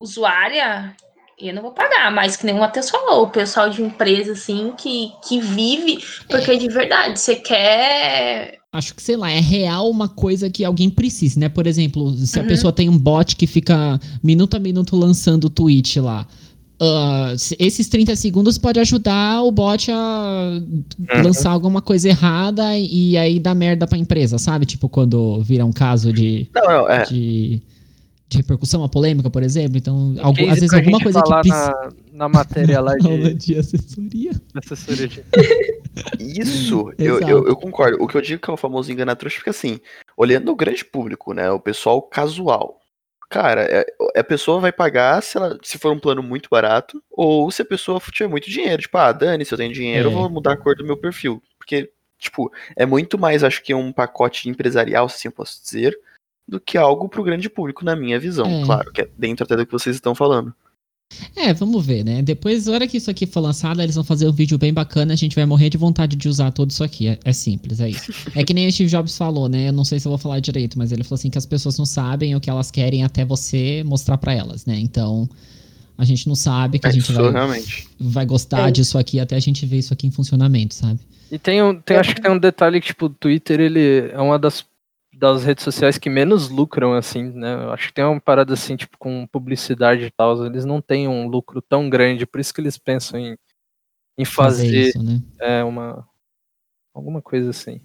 S2: usuária, eu não vou pagar, mas que nem o Matheus falou, o pessoal de empresa, assim, que, que vive, porque de verdade, você quer.
S4: Acho que, sei lá, é real uma coisa que alguém precise, né? Por exemplo, se a
S2: Uhum.
S4: pessoa tem um bot que fica minuto a minuto lançando o tweet lá. se- esses 30 segundos pode ajudar o bot a lançar alguma coisa errada e aí dar merda pra empresa, sabe? Tipo, quando vira um caso de,
S1: Não, não, é.
S4: de, de repercussão, uma polêmica, por exemplo. Então, algum- às vezes alguma coisa que precisa.
S3: na, na matéria lá (laughs)
S4: Aula
S3: de,
S4: de assessoria.
S3: de assessoria de (laughs)
S1: Isso, eu, eu, eu concordo. O que eu digo que é o famoso engana trouxa, fica assim, olhando o grande público, né? O pessoal casual. Cara, é- a pessoa vai pagar se, ela, se for um plano muito barato, ou se a pessoa tiver muito dinheiro. Tipo, ah, Dani, se eu tenho dinheiro,
S4: É.
S1: eu vou mudar a cor do meu perfil. Porque, tipo, é muito mais, acho que um pacote empresarial, se assim eu posso dizer, do que algo pro grande público, na minha visão.
S4: É.
S1: Claro, que é dentro até do que vocês estão falando.
S4: É, vamos ver, né? Depois, na hora que isso aqui for lançado, eles vão fazer um vídeo bem bacana, a gente vai morrer de vontade de usar tudo isso aqui. É, é simples, é isso. É que nem o Steve Jobs falou, né? Eu não sei se eu vou falar direito, mas ele falou assim que as pessoas não sabem o que elas querem até você mostrar pra elas, né? Então, a gente não sabe que a
S1: É
S4: gente vai,
S1: realmente.
S4: vai gostar
S2: É.
S4: disso aqui até a gente ver isso aqui em funcionamento, sabe?
S3: E tem, um, tem acho que tem um detalhe que, tipo, o Twitter, ele é uma das, das redes sociais que menos lucram, assim, né? Eu acho que tem uma parada, assim, tipo, com publicidade e tal, eles não têm um lucro tão grande, por isso que eles pensam em, em fazer
S4: isso, né?
S3: é, uma... alguma coisa assim.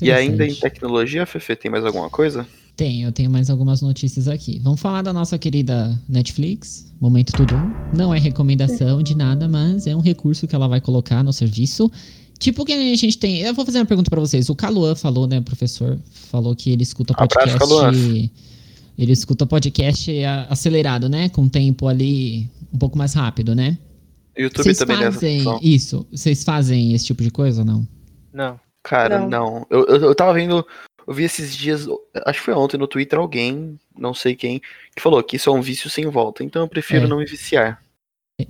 S1: E ainda em tecnologia, Fefe, tem mais alguma coisa?
S4: Tenho, eu tenho mais algumas notícias aqui. Vamos falar da nossa querida Netflix, Momento Tudo. Não é recomendação de nada, mas é um recurso que ela vai colocar no serviço. Tipo que a gente tem. Eu vou fazer uma pergunta pra vocês. O Caluan falou, né, professor? Falou que ele escuta
S1: Abraço,
S4: podcast.
S1: Caluan.
S4: Ele escuta podcast acelerado, né? Com tempo ali um pouco mais rápido, né?
S1: YouTube
S4: Vocês
S1: também
S4: fazem isso? Vocês fazem esse tipo de coisa ou não?
S3: Não.
S1: Cara,
S2: Não.
S1: não. Eu, eu, eu tava vendo. Eu vi esses dias, acho que foi ontem no Twitter, alguém, não sei quem, que falou que isso é um vício sem volta. Então eu prefiro
S4: É.
S1: não me viciar.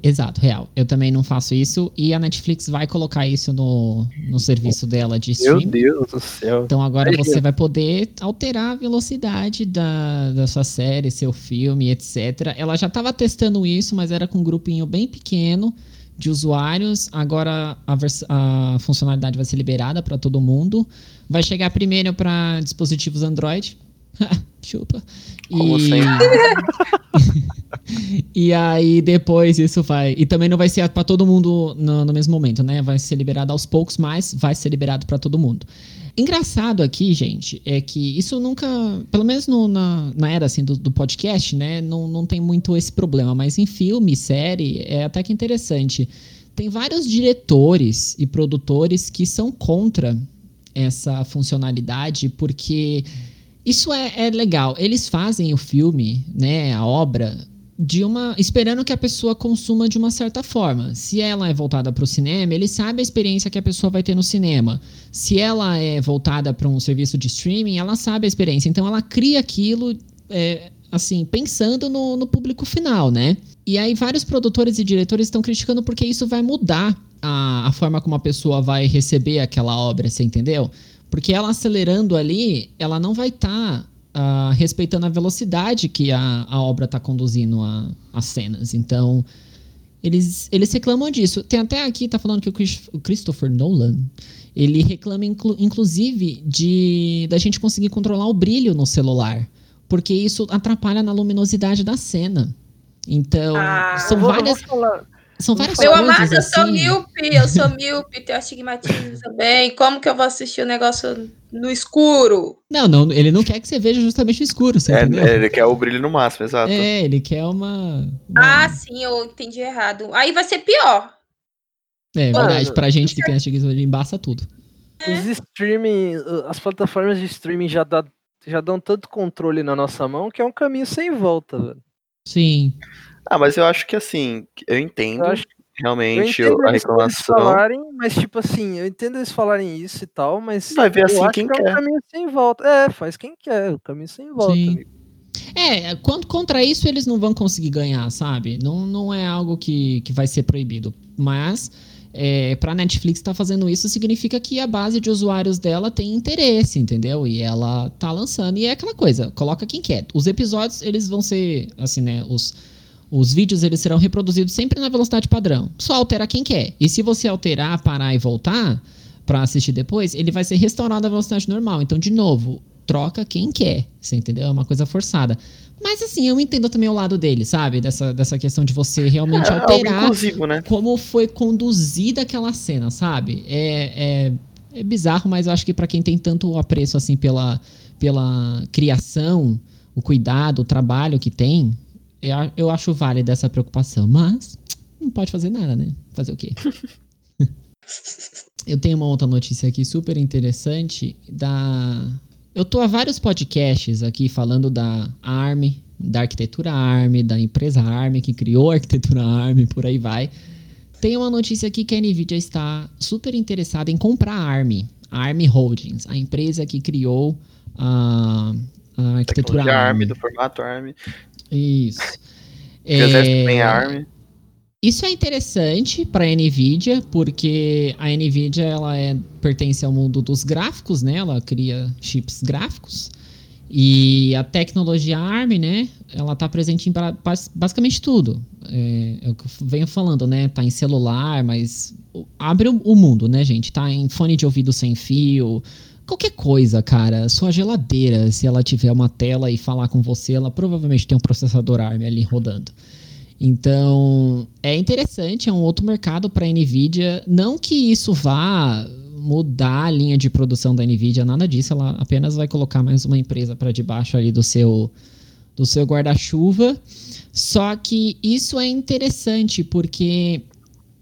S4: Exato, real. Eu também não faço isso e a Netflix vai colocar isso no, no serviço dela de
S3: Meu
S4: streaming.
S3: Deus do céu.
S4: Então agora
S3: Imagina.
S4: você vai poder alterar a velocidade da, da sua série, seu filme, etc. Ela já estava testando isso, mas era com um grupinho bem pequeno de usuários. Agora a, a funcionalidade vai ser liberada para todo mundo. Vai chegar primeiro para dispositivos Android. (laughs) Chupa.
S1: Como
S4: e... (laughs) e aí depois isso vai. E também não vai ser para todo mundo no, no mesmo momento, né? Vai ser liberado aos poucos, mas vai ser liberado para todo mundo. Engraçado aqui, gente, é que isso nunca, pelo menos no- na, na era assim do, do podcast, né? Não, não tem muito esse problema, mas em filme, série, é até que interessante. Tem vários diretores e produtores que são contra essa funcionalidade, porque isso é, é legal. Eles fazem o filme, né, a obra, de uma esperando que a pessoa consuma de uma certa forma. Se ela é voltada para o cinema, ele sabe a experiência que a pessoa vai ter no cinema. Se ela é voltada para um serviço de streaming, ela sabe a experiência. Então ela cria aquilo, é, assim, pensando no, no público final, né? E aí vários produtores e diretores estão criticando porque isso vai mudar a, a forma como a pessoa vai receber aquela obra, você entendeu? Porque ela acelerando ali, ela não vai estar respeitando a velocidade que a, a obra está conduzindo a- as cenas. Então, eles, eles reclamam disso. Tem até aqui, tá falando que o, Chris- o Christopher Nolan, ele reclama, inclu- inclusive, de da gente conseguir controlar o brilho no celular. Porque isso atrapalha na luminosidade da cena. Então,
S2: Ah,
S4: são várias,
S3: falar-
S4: são várias
S2: Meu
S4: coisas
S2: amado, eu sou
S4: assim.
S2: míope, eu sou míope, tenho astigmatismo também. Como que eu vou assistir o negócio no escuro?
S4: Não, não, ele não quer que você veja justamente o escuro, você
S1: É,
S4: entendeu?
S1: é, ele quer o brilho no máximo, exato.
S4: É, ele quer uma. uma-
S2: Ah, sim, eu entendi errado. Aí vai ser pior.
S4: é verdade,
S3: Mano,
S4: pra gente que tem astigmatismo, ele embaça tudo.
S3: Os streaming, uh, as plataformas de streaming já, dá, já dão tanto controle na nossa mão que é um caminho sem volta, velho.
S4: Sim.
S1: Ah, mas eu acho que assim, eu entendo
S3: Eu acho Eu
S1: realmente
S3: entendo
S1: a
S3: eles- eles
S1: reclamação.
S3: falarem, mas tipo assim, eu entendo eles falarem isso e tal, mas
S1: Vai ver
S3: eu
S1: assim
S3: acho
S1: quem
S3: que é
S1: quer.
S3: um caminho sem volta. É, faz quem quer, o caminho sem volta,
S4: Sim.
S3: amigo.
S4: É, quanto contra isso eles não vão conseguir ganhar, sabe? Não, não é algo que, que vai ser proibido. Mas é, pra Netflix estar fazendo isso significa que a base de usuários dela tem interesse, entendeu? E ela tá lançando. E é aquela coisa, coloca quem quer. Os episódios, eles vão ser, assim, né? Os, os vídeos, eles serão reproduzidos sempre na velocidade padrão. Só altera quem quer. E se você alterar, parar e voltar pra assistir depois, ele vai ser restaurado à velocidade normal. Então, de novo, troca quem quer. Você entendeu? É uma coisa forçada. Mas assim, eu entendo também o lado dele, sabe? Dessa, dessa questão de você realmente
S1: É
S4: alterar
S1: né?
S4: como foi conduzida aquela cena, sabe? É, é, é bizarro, mas eu acho que pra quem tem tanto apreço assim pela, pela criação, o cuidado, o trabalho que tem, eu, acho válida essa preocupação. Mas não pode fazer nada, né? Fazer o quê? (laughs) eu tenho uma outra notícia aqui super interessante da. Eu tô a vários podcasts aqui falando da ARM, da arquitetura ARM, da empresa ARM que criou a arquitetura ARM, por aí vai. Tem uma notícia aqui que a Nvidia está super interessada em comprar a ARM, a ARM Holdings, a empresa que criou a, a arquitetura ARM.
S1: ARM, do formato ARM.
S4: Isso. (laughs) É,
S1: ARM.
S4: isso é interessante para a Nvidia, porque a Nvidia ela é, pertence ao mundo dos gráficos, né? Ela cria chips gráficos. E a tecnologia ARM, né? Ela está presente em ba- bas- basicamente tudo. É, é o que eu venho falando, né? Tá em celular, mas abre o, o mundo, né, gente? Tá em fone de ouvido sem fio, qualquer coisa, cara. Sua geladeira, se ela tiver uma tela e falar com você, ela provavelmente tem um processador ARM ali rodando. Então, é interessante, é um outro mercado para a Nvidia. Não que isso vá mudar a linha de produção da Nvidia, nada disso. Ela apenas vai colocar mais uma empresa para debaixo ali do seu do seu guarda-chuva. Só que isso é interessante porque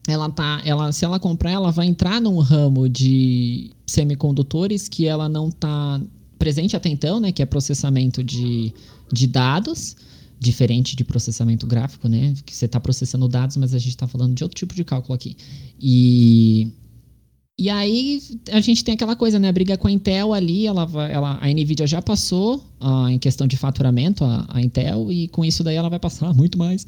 S4: ela tá, ela, se ela comprar, ela vai entrar num ramo de semicondutores que ela não tá presente até então, né? Que é processamento de, de dados, diferente de processamento gráfico, né? Que você está processando dados, mas a gente está falando de outro tipo de cálculo aqui. E e aí a gente tem aquela coisa, né? A briga com a Intel ali, ela, ela, a Nvidia já passou uh, em questão de faturamento a, a, Intel, e com isso daí ela vai passar (laughs) muito mais.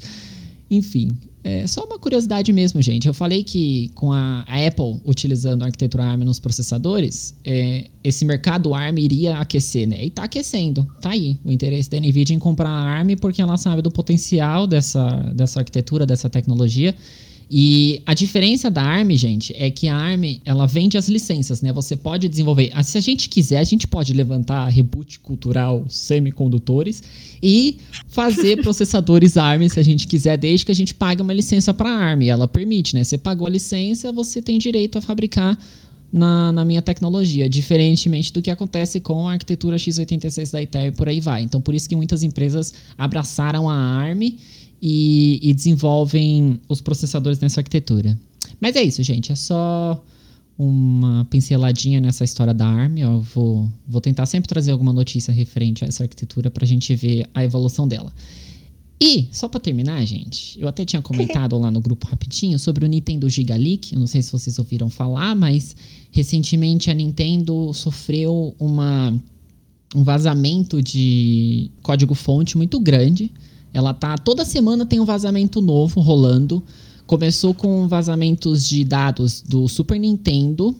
S4: Enfim, é só uma curiosidade mesmo, gente. Eu falei que com a, Apple utilizando a arquitetura ARM nos processadores, é, esse mercado ARM iria aquecer, né? E tá aquecendo. Tá aí o interesse da Nvidia em comprar a ARM porque ela sabe do potencial dessa, dessa arquitetura, dessa tecnologia e a diferença da ARM, gente, é que a ARM, ela vende as licenças, né? Você pode desenvolver. Ah, se a gente quiser, a gente pode levantar reboot cultural semicondutores e fazer (laughs) processadores ARM se a gente quiser, desde que a gente pague uma licença para a ARM. Ela permite, né? Você pagou a licença, você tem direito a fabricar na, na, minha tecnologia, diferentemente do que acontece com a arquitetura x86 da Intel e por aí vai. Então, por isso que muitas empresas abraçaram a ARM e, e desenvolvem os processadores nessa arquitetura. Mas é isso, gente. É só uma pinceladinha nessa história da ARM. Eu vou, vou tentar sempre trazer alguma notícia referente a essa arquitetura para a gente ver a evolução dela. E, só para terminar, gente, eu até tinha comentado lá no grupo rapidinho sobre o Nintendo Giga Leak. Eu não sei se vocês ouviram falar, mas recentemente a Nintendo sofreu uma, um vazamento de código-fonte muito grande ela tá toda semana tem um vazamento novo rolando. Começou com vazamentos de dados do Super Nintendo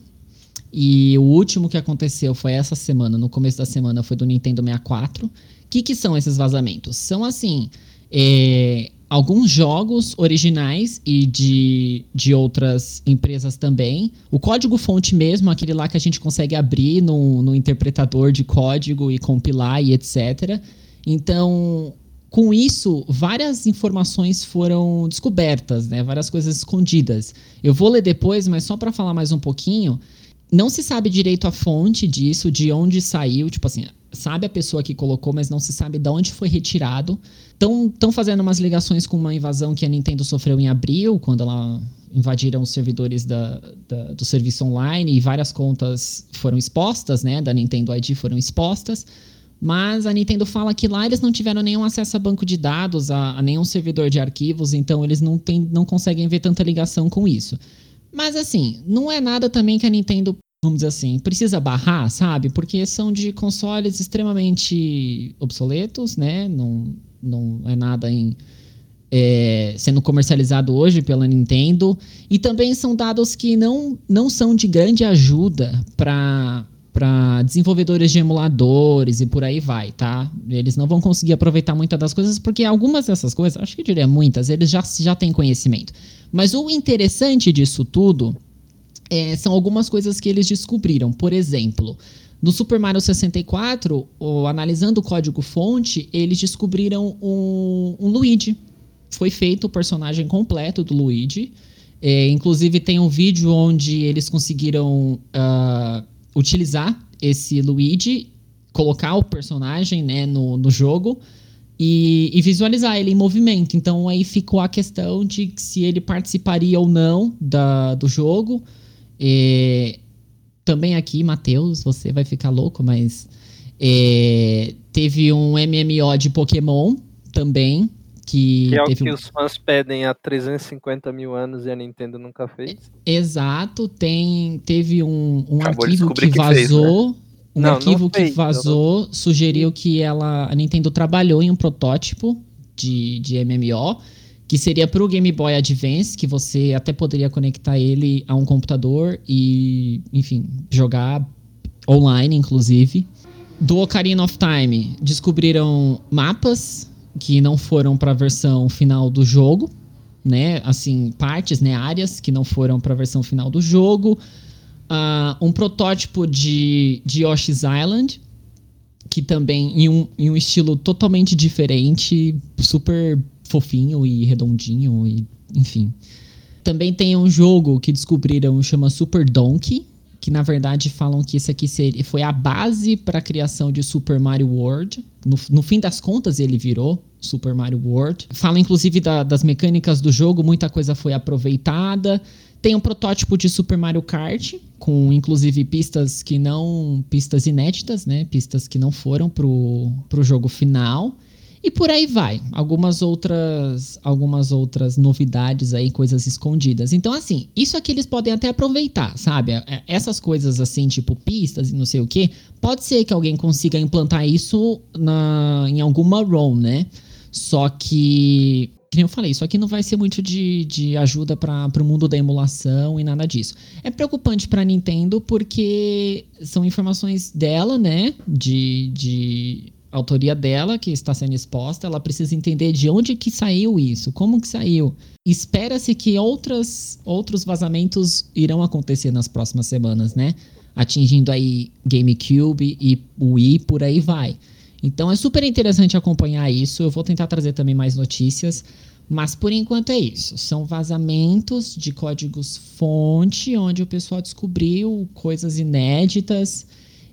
S4: e o último que aconteceu foi essa semana, no começo da semana foi do Nintendo 64. O que, que são esses vazamentos? São assim, é, alguns jogos originais e de, de outras empresas também. O código-fonte mesmo, aquele lá que a gente consegue abrir no, no interpretador de código e compilar e etc. Então, com isso, várias informações foram descobertas, né? Várias coisas escondidas. Eu vou ler depois, mas só para falar mais um pouquinho, não se sabe direito a fonte disso, de onde saiu, tipo assim, sabe a pessoa que colocou, mas não se sabe de onde foi retirado. Estão fazendo umas ligações com uma invasão que a Nintendo sofreu em abril, quando ela invadiram os servidores da, da, do serviço online e várias contas foram expostas, né, da Nintendo ID foram expostas. Mas a Nintendo fala que lá eles não tiveram nenhum acesso a banco de dados, a, a nenhum servidor de arquivos, então eles não, tem, não conseguem ver tanta ligação com isso. Mas assim, não é nada também que a Nintendo, vamos dizer assim, precisa barrar, sabe? Porque são de consoles extremamente obsoletos, né? Não, não é nada em. É, sendo comercializado hoje pela Nintendo. E também são dados que não, não são de grande ajuda para para desenvolvedores de emuladores e por aí vai, tá? Eles não vão conseguir aproveitar muitas das coisas porque algumas dessas coisas, acho que eu diria muitas, eles já, já têm conhecimento. Mas o interessante disso tudo é, são algumas coisas que eles descobriram. Por exemplo, no Super Mario 64, o, analisando o código-fonte, eles descobriram um, um Luigi. Foi feito o personagem completo do Luigi. É, inclusive, tem um vídeo onde eles conseguiram. Uh, utilizar esse Luigi, colocar o personagem né, no, no jogo e, e, visualizar ele em movimento. Então aí ficou a questão de se ele participaria ou não da, do jogo. E, também aqui, Matheus, você vai ficar louco, mas é, teve um MMO de Pokémon também, que,
S3: que é
S4: o
S3: que um... os fãs pedem há 350 mil anos e a Nintendo nunca fez.
S4: Exato, tem, teve um, um arquivo que vazou. Fez, né? Um não, arquivo não fez, que vazou não... sugeriu que ela, a Nintendo trabalhou em um protótipo de, de MMO que seria para o Game Boy Advance, que você até poderia conectar ele a um computador e, enfim, jogar online, inclusive. Do Ocarina of Time, descobriram mapas que não foram para a versão final do jogo, né? Assim, partes, né? Áreas que não foram para a versão final do jogo. Uh, um protótipo de, de Yoshi's Island, que também em um, em um estilo totalmente diferente, super fofinho e redondinho, e, enfim. Também tem um jogo que descobriram, chama Super Donkey, que na verdade falam que isso aqui seria, foi a base para a criação de Super Mario World. No, no, fim das contas, ele virou Super Mario World. Fala inclusive da, das mecânicas do jogo, muita coisa foi aproveitada. Tem um protótipo de Super Mario Kart, com inclusive pistas que não. pistas inéditas, né? Pistas que não foram pro, pro jogo final. E por aí vai. Algumas outras, algumas outras novidades aí, coisas escondidas. Então, assim, isso aqui eles podem até aproveitar, sabe? É, Essas coisas assim, tipo pistas e não sei o que, pode ser que alguém consiga implantar isso na, em alguma ROM, né? Só que, como eu falei, isso aqui não vai ser muito de, de ajuda para o mundo da emulação e nada disso. É preocupante para Nintendo porque são informações dela, né? De, de autoria dela que está sendo exposta, ela precisa entender de onde que saiu isso, como que saiu. Espera-se que outras, outros vazamentos irão acontecer nas próximas semanas, né? Atingindo aí GameCube e Wii, por aí vai. Então é super interessante acompanhar isso. Eu vou tentar trazer também mais notícias. Mas por enquanto é isso. São vazamentos de códigos fonte, onde o pessoal descobriu coisas inéditas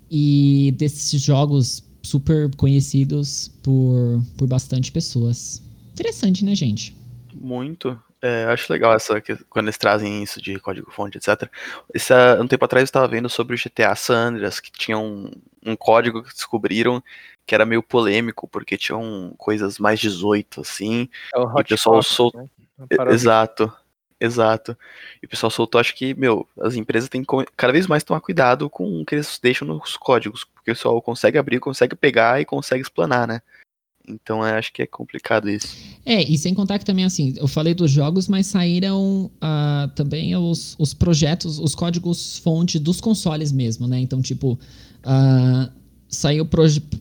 S4: e desses jogos super conhecidos por, por bastante pessoas. Interessante, né, gente?
S1: Muito. É, acho legal essa que, quando eles trazem isso de código-fonte, etc. Esse, um tempo atrás eu estava vendo sobre o GTA San Andreas, que tinha um, um código que descobriram que era meio polêmico, porque tinham coisas mais 18, assim.
S3: É o
S1: e o pessoal
S3: Hot
S1: soltou.
S3: Né?
S1: Exato. Exato. E o pessoal soltou, acho que, meu, as empresas têm que cada vez mais tomar cuidado com o que eles deixam nos códigos, porque o pessoal consegue abrir, consegue pegar e consegue explanar, né? Então é, acho que é complicado isso.
S4: É, e sem contar que também, assim, eu falei dos jogos, mas saíram ah, também os, os projetos, os códigos-fonte dos consoles mesmo, né? Então, tipo, ah, saiu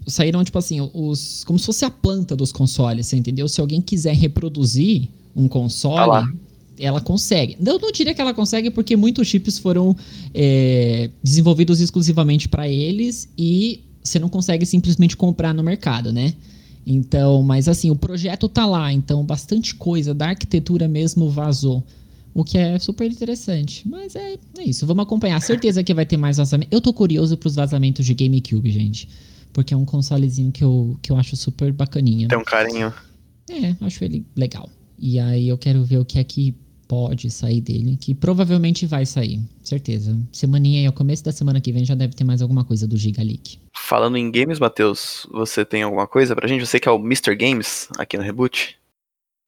S4: saíram, tipo assim, os. Como se fosse a planta dos consoles, você entendeu? Se alguém quiser reproduzir um console.
S1: lá.
S4: Ela consegue. Eu não diria que ela consegue porque muitos chips foram é, desenvolvidos exclusivamente para eles e você não consegue simplesmente comprar no mercado, né? Então, mas assim, o projeto tá lá, então bastante coisa da arquitetura mesmo vazou. O que é super interessante. Mas é, é isso, vamos acompanhar. Certeza que vai ter mais vazamento. Eu tô curioso pros vazamentos de GameCube, gente. Porque é um consolezinho que eu, que eu acho super bacaninha.
S1: Tem um carinho.
S4: É, acho ele legal. E aí eu quero ver o que é que pode sair dele, que provavelmente vai sair, certeza. Semaninha aí, ao começo da semana que vem já deve ter mais alguma coisa do Giga Leak.
S1: Falando em games, Matheus, você tem alguma coisa pra gente? Você que é o Mr. Games aqui no Reboot?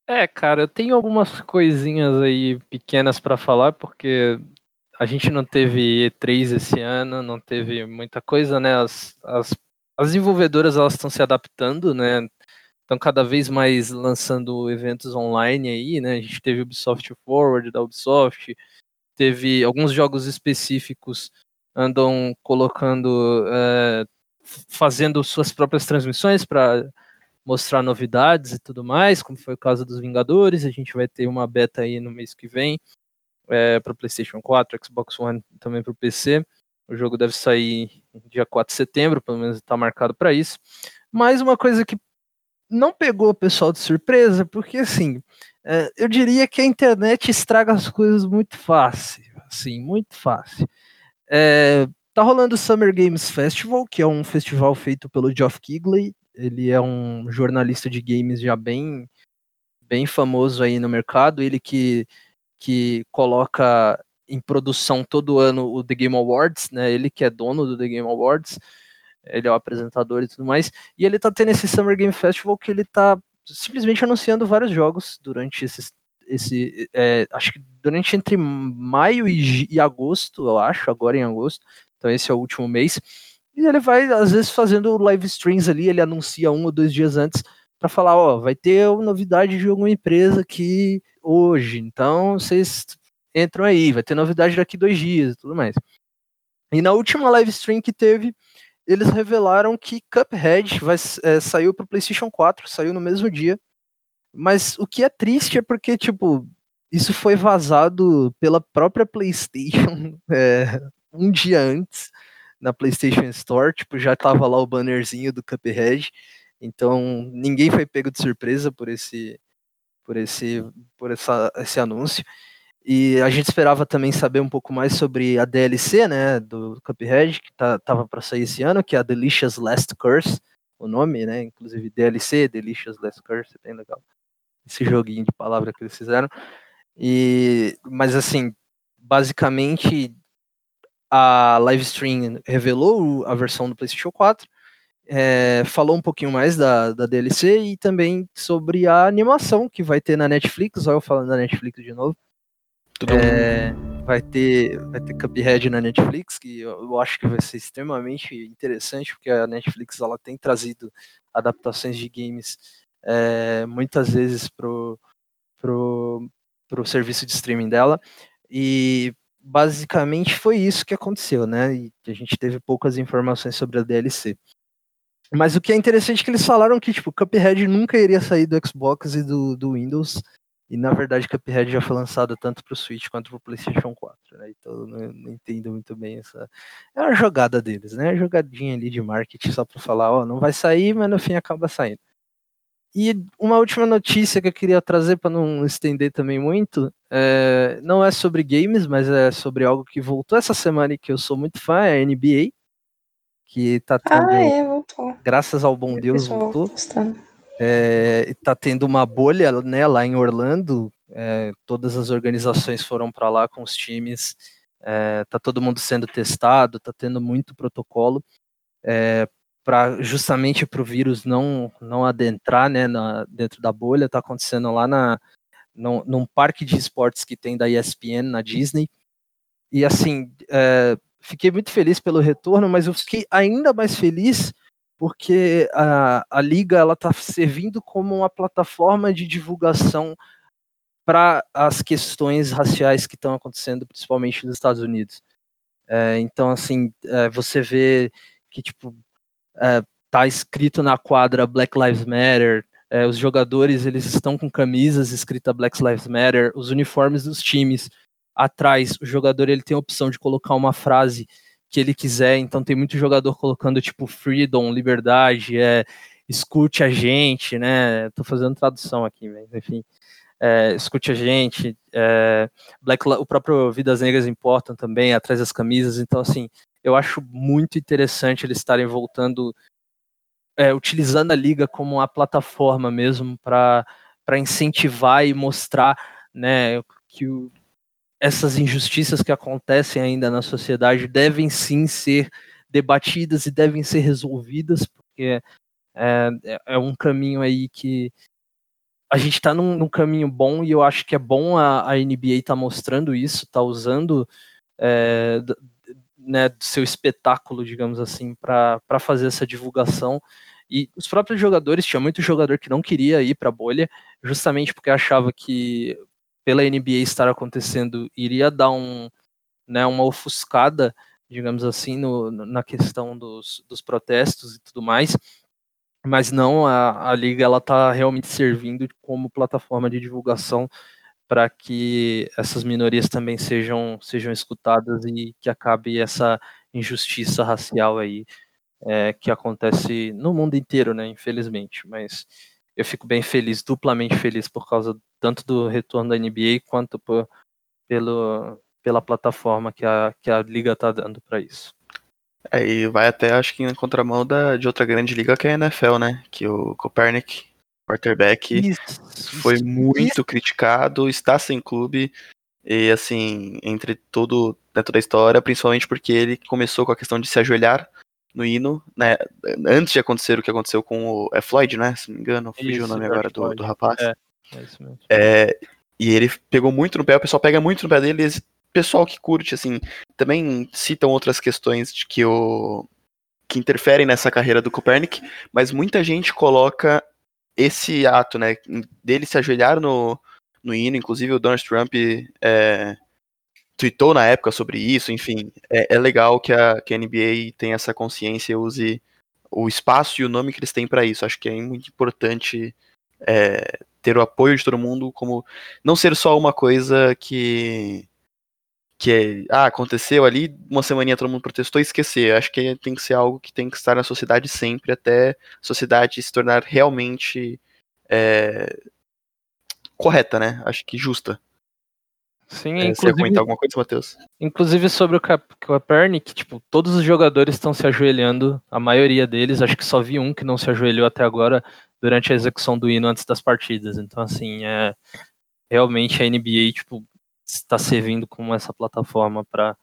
S3: É, cara, eu tenho algumas coisinhas aí pequenas pra falar, porque a gente não teve E3 esse ano, não teve muita coisa, né? As, as, as desenvolvedoras elas estão se adaptando, né? Estão cada vez mais lançando eventos online aí, né? A gente teve Ubisoft Forward da Ubisoft, teve alguns jogos específicos andam colocando, é, fazendo suas próprias transmissões para mostrar novidades e tudo mais, como foi o caso dos Vingadores. A gente vai ter uma beta aí no mês que vem é, para o PlayStation 4, Xbox One também para o PC. O jogo deve sair dia 4 de setembro, pelo menos está marcado para isso. Mas uma coisa que não pegou o pessoal de surpresa, porque assim, é, eu diria que a internet estraga as coisas muito fácil, assim, muito fácil. É, tá rolando o Summer Games Festival, que é um festival feito pelo Geoff Keighley. Ele é um jornalista de games já bem, bem famoso aí no mercado. Ele que, que coloca em produção todo ano o The Game Awards, né? Ele que é dono do The Game Awards. Ele é o apresentador e tudo mais. E ele tá tendo esse Summer Game Festival que ele tá simplesmente anunciando vários jogos durante esses, esse, é, acho que durante entre maio e, e, agosto, eu acho, agora em agosto, então esse é o último mês, e ele vai, às vezes, fazendo live streams ali, ele anuncia um ou dois dias antes, para falar, ó, vai ter novidade de alguma empresa aqui hoje, então vocês entram aí, vai ter novidade daqui dois dias tudo mais. E na última live stream que teve, eles revelaram que Cuphead vai, é, saiu para o PlayStation 4, saiu no mesmo dia. Mas o que é triste é porque, tipo, isso foi vazado pela própria PlayStation é, (laughs) um dia antes na PlayStation Store. Tipo, já tava lá o bannerzinho do Cuphead. Então, ninguém foi pego de surpresa por esse, por esse, por essa, esse anúncio. E a gente esperava também saber um pouco mais sobre a DLC, né, do Cuphead, que tá, tava para sair esse ano, que é a Delicious Last Curse, o nome, né, inclusive DLC, Delicious Last Curse, é bem legal. Esse joguinho de palavra que eles fizeram. E, mas assim, basicamente a live stream revelou a versão do PlayStation 4, é, falou um pouquinho mais da, da DLC e também sobre a animação que vai ter na Netflix. Olha eu falando da Netflix de novo. É, vai ter vai ter Cuphead na Netflix, que eu, acho que vai ser extremamente interessante, porque a Netflix ela tem trazido adaptações de games é, muitas vezes pro, pro, pro serviço de streaming dela. E basicamente foi isso que aconteceu, né? E a gente teve poucas informações sobre a DLC. Mas o que é interessante é que eles falaram que, tipo, Cuphead nunca iria sair do Xbox e do, do Windows. E na verdade, Cuphead já foi lançado tanto para o Switch quanto para o PlayStation 4. Né? Então eu não, não, entendo muito bem essa. É uma jogada deles, né? Uma jogadinha ali de marketing só para falar, ó, não vai sair, mas no fim acaba saindo. E uma última notícia que eu queria trazer para não estender também muito, é, não é sobre games, mas é sobre algo que voltou essa semana e que eu sou muito fã, é a NBA que tá tendo.
S2: Ah, é, voltou.
S3: Graças ao bom Deus, voltou. É, tá tendo uma bolha né, lá em Orlando. É, todas as organizações foram para lá com os times. É, tá todo mundo sendo testado, tá tendo muito protocolo é, para justamente para o vírus não não adentrar né, na, dentro da bolha. Tá acontecendo lá na num, num parque de esportes que tem da ESPN na Disney. E assim, é, fiquei muito feliz pelo retorno, mas eu fiquei ainda mais feliz porque a, a liga ela está servindo como uma plataforma de divulgação para as questões raciais que estão acontecendo, principalmente nos Estados Unidos. É, então, assim, é, você vê que tipo é, tá escrito na quadra Black Lives Matter, é, os jogadores eles estão com camisas escrita Black Lives Matter, os uniformes dos times atrás, o jogador ele tem a opção de colocar uma frase que ele quiser, então tem muito jogador colocando tipo freedom, liberdade, é, escute a gente, né? Tô fazendo tradução aqui, mas enfim. É, escute a gente, é, Black, o próprio Vidas Negras Importam também, atrás das camisas, então assim, eu acho muito interessante eles estarem voltando, é, utilizando a liga como uma plataforma mesmo para incentivar e mostrar né, que o, essas injustiças que acontecem ainda na sociedade devem sim ser debatidas e devem ser resolvidas, porque é, é, é um caminho aí que a gente está num, num, caminho bom e eu acho que é bom a, a NBA tá mostrando isso, tá usando é, né, seu espetáculo, digamos assim, para fazer essa divulgação. E os próprios jogadores, tinha muito jogador que não queria ir para a bolha, justamente porque achava que pela NBA estar acontecendo, iria dar um, né, uma ofuscada, digamos assim, no, na questão dos, dos protestos e tudo mais. Mas não, a, a liga ela está realmente servindo como plataforma de divulgação para que essas minorias também sejam, sejam escutadas e que acabe essa injustiça racial aí é, que acontece no mundo inteiro, né, infelizmente. Mas eu fico bem feliz, duplamente feliz por causa tanto do retorno da NBA quanto por, pelo, pela plataforma que a, que a liga está dando para isso.
S1: É, e vai até, acho que em contramão da, de outra grande liga que é a NFL, né? Que o Copernic, quarterback, isso, foi isso, muito isso. criticado, está sem clube. E assim, entre todo dentro da história, principalmente porque ele começou com a questão de se ajoelhar no hino, né? Antes de acontecer o que aconteceu com o é Floyd, né? Se não me engano, fugiu o nome agora do, do rapaz. É, é. É, e ele pegou muito no pé, o pessoal pega muito no pé dele, e pessoal que curte, assim, também citam outras questões de que o que interferem nessa carreira do Copernic, mas muita gente coloca esse ato, né, dele se ajoelhar no, no hino, inclusive o Donald Trump é, tweetou na época sobre isso, enfim, é, é legal que a, que a NBA tenha essa consciência e use o espaço e o nome que eles têm para isso. Acho que é muito importante é, ter o apoio de todo mundo, como não ser só uma coisa que que é, ah, aconteceu ali, uma semaninha todo mundo protestou e esquecer. Acho que tem que ser algo que tem que estar na sociedade sempre, até a sociedade se tornar realmente é, correta, né? Acho que justa.
S3: Sim,
S1: É,
S3: inclusive,
S1: comentar alguma coisa, Matheus?
S3: inclusive sobre o Cap- Kaepernick, tipo, todos os jogadores estão se ajoelhando, a maioria deles, acho que só vi um que não se ajoelhou até agora durante a execução do hino antes das partidas. Então, assim, é realmente a NBA, tipo, está servindo como essa plataforma para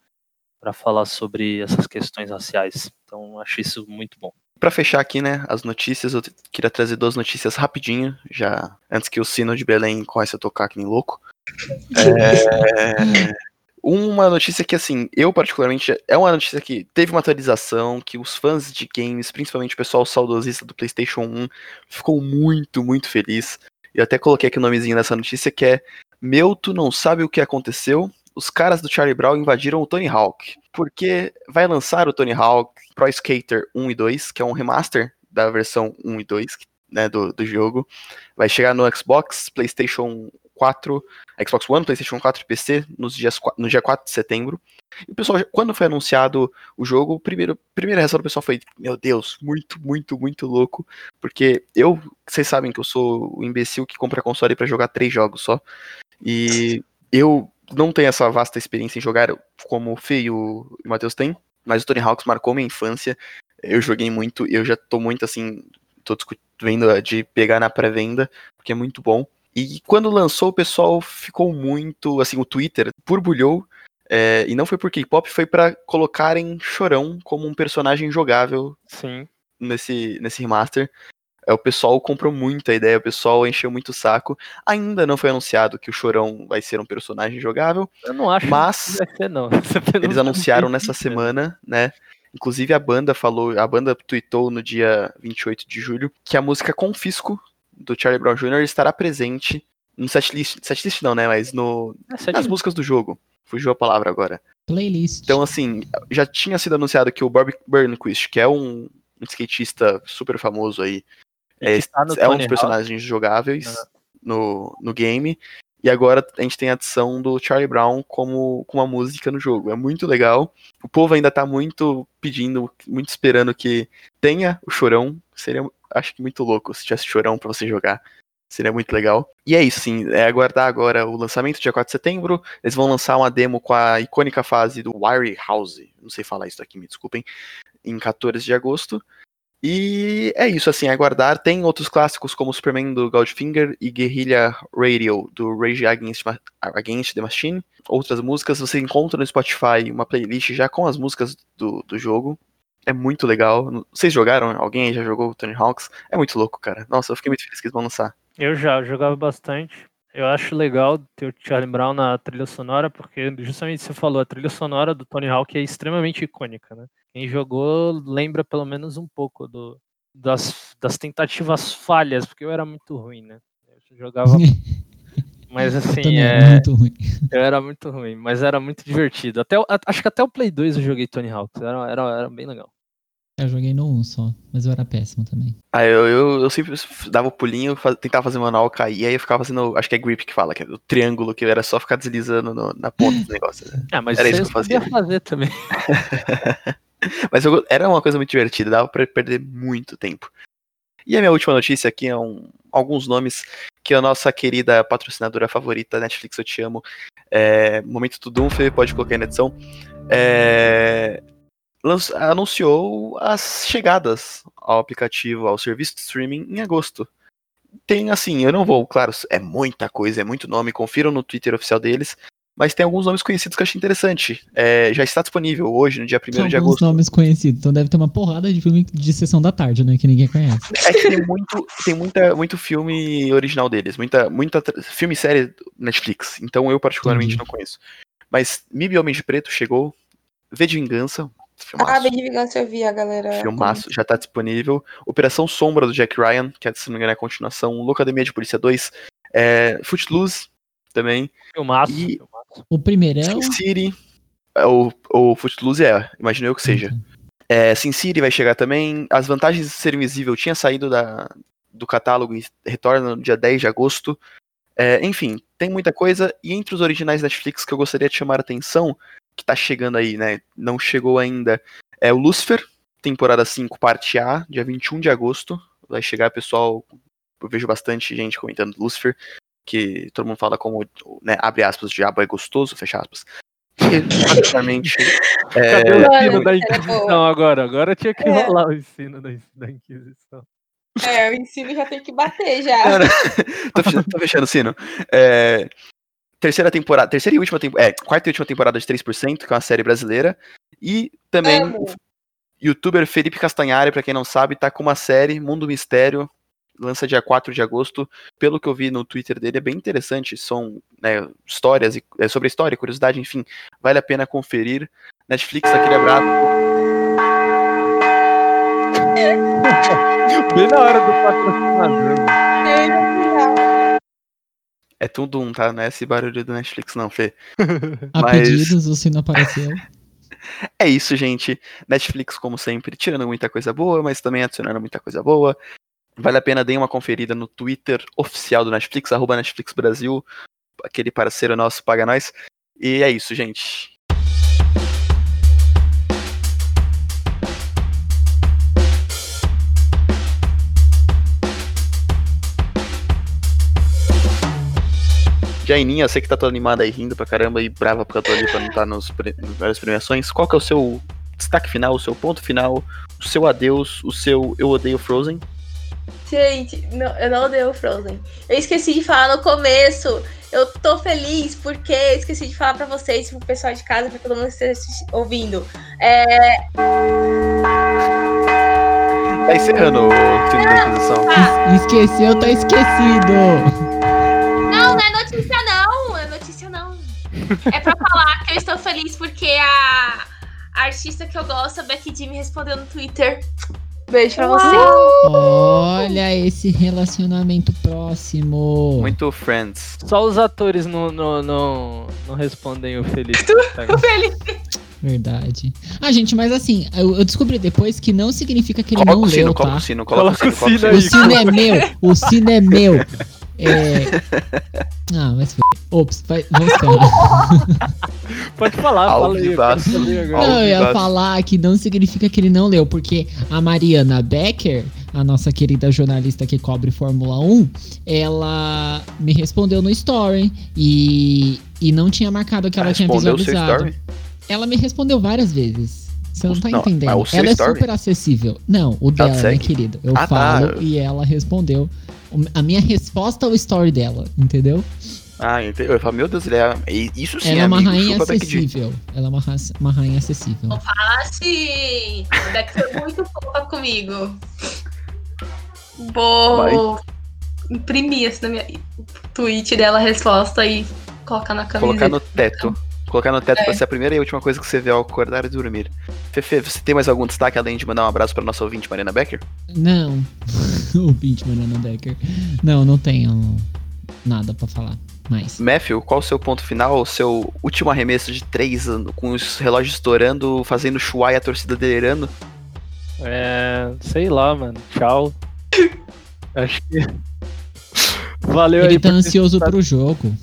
S3: para falar sobre essas questões raciais. Então, acho isso muito bom.
S1: Pra fechar aqui, né, as notícias, eu queria trazer duas notícias rapidinho, já antes que o sino de Belém comece a tocar que nem louco. (laughs) É, Uma notícia que, assim, eu particularmente, é uma notícia que teve uma atualização, que os fãs de games, principalmente o pessoal saudosista do PlayStation 1, ficou muito, muito feliz. Eu até coloquei aqui o nomezinho dessa notícia, que é Meu, tu não sabe o que aconteceu? Os caras do Charlie Brown invadiram o Tony Hawk. Porque vai lançar o Tony Hawk Pro Skater 1 e 2, que é um remaster da versão 1 e 2 né, do, do jogo. Vai chegar no Xbox, PlayStation 4, Xbox One, PlayStation 4 e PC nos dias, no dia 4 de setembro. E o pessoal, quando foi anunciado o jogo, primeiro, a primeira reação do pessoal foi: Meu Deus, muito, muito, muito louco. Porque eu, vocês sabem que eu sou o imbecil que compra console pra jogar três jogos só. E eu não tenho essa vasta experiência em jogar como o Fê e o, Matheus têm. Mas o Tony Hawks marcou minha infância. Eu joguei muito, eu já tô muito assim, tô vendo de pegar na pré-venda, porque é muito bom. E quando lançou, o pessoal ficou muito, assim, o Twitter borbulhou, é, e não foi por K-pop, foi pra colocarem Chorão como um personagem jogável
S3: Sim.
S1: nesse, nesse remaster. É, o pessoal comprou muito a ideia, o pessoal encheu muito o saco. Ainda não foi anunciado que o Chorão vai ser um personagem jogável,
S3: Eu não acho
S1: Mas-
S3: que vai ser, não. (laughs)
S1: eles anunciaram nessa semana, né? Inclusive a banda falou, a banda tweetou no dia 28 de julho que a música Confisco do Charlie Brown Jr. estará presente no setlist, setlist não, né, mas no
S3: é
S1: nas músicas do jogo. Fugiu a palavra agora.
S4: Playlist.
S1: Então assim, já tinha sido anunciado que o Bob Burnquist, que é um, um skatista super famoso aí, é,
S3: tá
S1: é um dos personagens jogáveis no, no game. E agora a gente tem a adição do Charlie Brown como com uma música no jogo. É muito legal. O povo ainda tá muito pedindo, muito esperando que tenha o chorão. Seria, acho que muito louco se tivesse chorão pra você jogar. Seria muito legal. E é isso, sim. É aguardar agora o lançamento, dia 4 de setembro. Eles vão lançar uma demo com a icônica fase do Wiry House. Não sei falar isso aqui, me desculpem. Em 14 de agosto. E é isso, assim, aguardar. Tem outros clássicos como Superman do Goldfinger e Guerrilla Radio do Rage Against, Ma- Against the Machine. Outras músicas você encontra no Spotify uma playlist já com as músicas do, do jogo. É muito legal. Vocês jogaram? Alguém aí já jogou o Tony Hawks? É muito louco, cara. Nossa, eu fiquei muito feliz que eles vão lançar.
S3: Eu já eu jogava bastante. Eu acho legal ter o Charlie Brown na trilha sonora, porque justamente você falou, a trilha sonora do Tony Hawk é extremamente icônica, né? Quem jogou lembra pelo menos um pouco do, das, das tentativas falhas, porque eu era muito ruim, né? Eu jogava, (laughs) mas assim,
S4: Também é muito ruim.
S3: eu era muito ruim, mas era muito divertido. Até, acho que até o Play 2 eu joguei Tony Hawk, era, era, era bem legal.
S4: Eu joguei no 1 só, mas eu era péssimo também.
S1: Ah, eu, eu, eu sempre dava o pulinho, fa- tentava fazer manual, caía, e eu ficava fazendo, acho que é grip que fala, que é o triângulo, que era só ficar deslizando no- na ponta do negócio. né?
S3: Ah, mas
S1: Era
S3: isso
S1: que eu
S3: eu sabia
S1: fazia.
S3: fazer também. (laughs)
S1: Mas eu era uma coisa muito divertida, dava pra perder muito tempo. E a minha última notícia aqui é um, alguns nomes que a nossa querida patrocinadora favorita, Netflix Eu Te Amo, é, Momento Tudum, Fê, pode colocar aí na edição, é, anunciou as chegadas ao aplicativo, ao serviço de streaming em agosto. Tem assim, eu não vou, claro, é muita coisa, é muito nome, confiram no Twitter oficial deles, mas tem alguns nomes conhecidos que eu achei interessante. É, já está disponível hoje, no dia 1
S4: São
S1: de
S4: alguns
S1: agosto.
S4: nomes conhecidos, então deve ter uma porrada de filme de sessão da tarde, né? Que ninguém conhece.
S1: É que tem muito, tem muita, muito filme original deles, muita, muita filme e série do Netflix. Então eu particularmente
S4: Entendi.
S1: não conheço. Mas MIB Homem de Preto chegou, V de Vingança, filmaço,
S6: Ah, bem de vingança eu vi a galera.
S1: filmaço, já tá disponível. Operação Sombra do Jack Ryan, que é, se não me engano é a continuação. Locademia de Polícia 2, é, Footloose também.
S3: Filmaço.
S1: E-
S3: filmaço.
S4: O primeiro é.
S1: Sin City, é, o, o Footloose é, imagino eu que seja. É, Sin City vai chegar também. As vantagens de ser invisível tinha saído da, do catálogo e retorna no dia 10 de agosto. É, enfim, tem muita coisa. E entre os originais Netflix que eu gostaria de chamar a atenção, que tá chegando aí, né? Não chegou ainda, é o Lucifer, temporada 5, parte A, dia 21 de agosto. Vai chegar, pessoal. Eu vejo bastante gente comentando Lucifer. Que todo mundo fala como, né, abre aspas, diabo é gostoso, fecha aspas. Que, basicamente, (laughs) é,
S3: Cadê o ensino da Inquisição agora? Agora tinha que
S6: É.
S3: rolar o ensino da, da Inquisição.
S6: É, o ensino já tem que bater já. (laughs)
S1: Cara, (laughs) tô, fechando, tô fechando o sino. É, terceira temporada, terceira e última temporada, é, quarta e última temporada de 3%, que é uma série brasileira. E também
S6: Amo.
S1: o youtuber Felipe Castanhari, pra quem não sabe, tá com uma série, Mundo Mistério, lança dia 4 de agosto. Pelo que eu vi no Twitter dele, é bem interessante. São né, histórias e- é, sobre a história, curiosidade, enfim. Vale a pena conferir. Netflix, aquele abraço. (laughs)
S3: Bem na hora do patrocinador.
S1: É tudo um, tá? Não é esse barulho do Netflix, não, Fê. (laughs)
S4: A
S1: Mas-
S4: pedidos, o sino apareceu. (laughs)
S1: É isso, gente. Netflix, como sempre, tirando muita coisa boa, mas também adicionando muita coisa boa. Vale a pena, deem uma conferida no Twitter oficial do Netflix, arroba Netflix Brasil, aquele parceiro nosso, paga nós. E é isso, gente. Jaininha, eu sei que tá toda animada aí, rindo pra caramba e brava porque eu tô ali pra não estar nos pre- nas várias premiações. Qual que é o seu destaque final, o seu ponto final, o seu adeus, o seu eu odeio Frozen?
S2: Gente, não, eu não odeio o Frozen. Eu esqueci de falar no começo. Eu tô feliz porque eu esqueci de falar pra vocês, pro pessoal de casa, pra todo mundo que esteja ouvindo. É,
S1: Tá encerrando o filme da Inquisição.
S2: ah,
S4: Esqueceu, tá esquecido.
S2: não, não é notícia não, é notícia não. É pra falar que eu estou feliz porque a, a artista que eu gosto, a Becky G, me respondeu no Twitter. Beijo pra você.
S4: Olha esse relacionamento próximo.
S1: Muito Friends.
S3: Só os atores não, não, não, não respondem (laughs) o Felipe.
S4: Verdade. Ah, gente, mas assim, eu, eu descobri depois que não significa que ele
S1: Coloca
S4: não
S1: o sino,
S4: leu,
S1: coloca
S4: tá?
S1: o sino, coloca,
S3: Coloca
S1: o sino,
S3: o
S1: coloca
S3: sino
S1: o
S4: O
S1: sino.
S4: sino é meu, o sino é meu. É... Ah, mas foi. Ops, vai, vamos esperar. (laughs)
S3: Pode falar, fala aí.
S4: Não, eu ia falar que não significa que ele não leu, porque a Mariana Becker, a nossa querida jornalista que cobre Fórmula 1, ela me respondeu no story e, e não tinha marcado que ela tinha
S1: o seu
S4: visualizado.
S1: story?
S4: Ela me respondeu várias vezes. Você não tá
S1: não,
S4: entendendo.
S1: seu
S4: ela é
S1: story?
S4: super acessível. Não, o
S1: Ela
S4: dela,
S1: te
S4: né, querido? Eu
S1: Ah, tá.
S4: falo e ela respondeu. O- A minha resposta ao story dela, entendeu?
S1: Ah, entendeu? Eu falo, meu Deus, ele é. Isso sim,
S4: ela é uma
S1: amigo,
S4: rainha acessível. Ela é uma, ra- uma rainha acessível.
S2: Ah, sim! A Becky foi muito fofa comigo. Vou imprimir assim na minha tweet dela a resposta e colocar na camiseta.
S1: Colocar no teto. Colocar no teto pra ser a primeira e última coisa que você vê ao acordar e dormir. Fefe, você tem mais algum destaque além de mandar um abraço pra nossa ouvinte Marina Becker?
S4: Não. (laughs) o Pint Mariana Becker. Não, não tenho nada pra falar mais.
S1: Matthew, qual o seu ponto final? O seu último arremesso de três, ano, com os relógios estourando, fazendo chuá e a torcida delirando?
S3: É, sei lá, mano. Tchau. (laughs) Acho que. (laughs) Valeu
S4: Ele
S3: aí
S4: tá
S3: por ter
S4: ansioso pro jogo.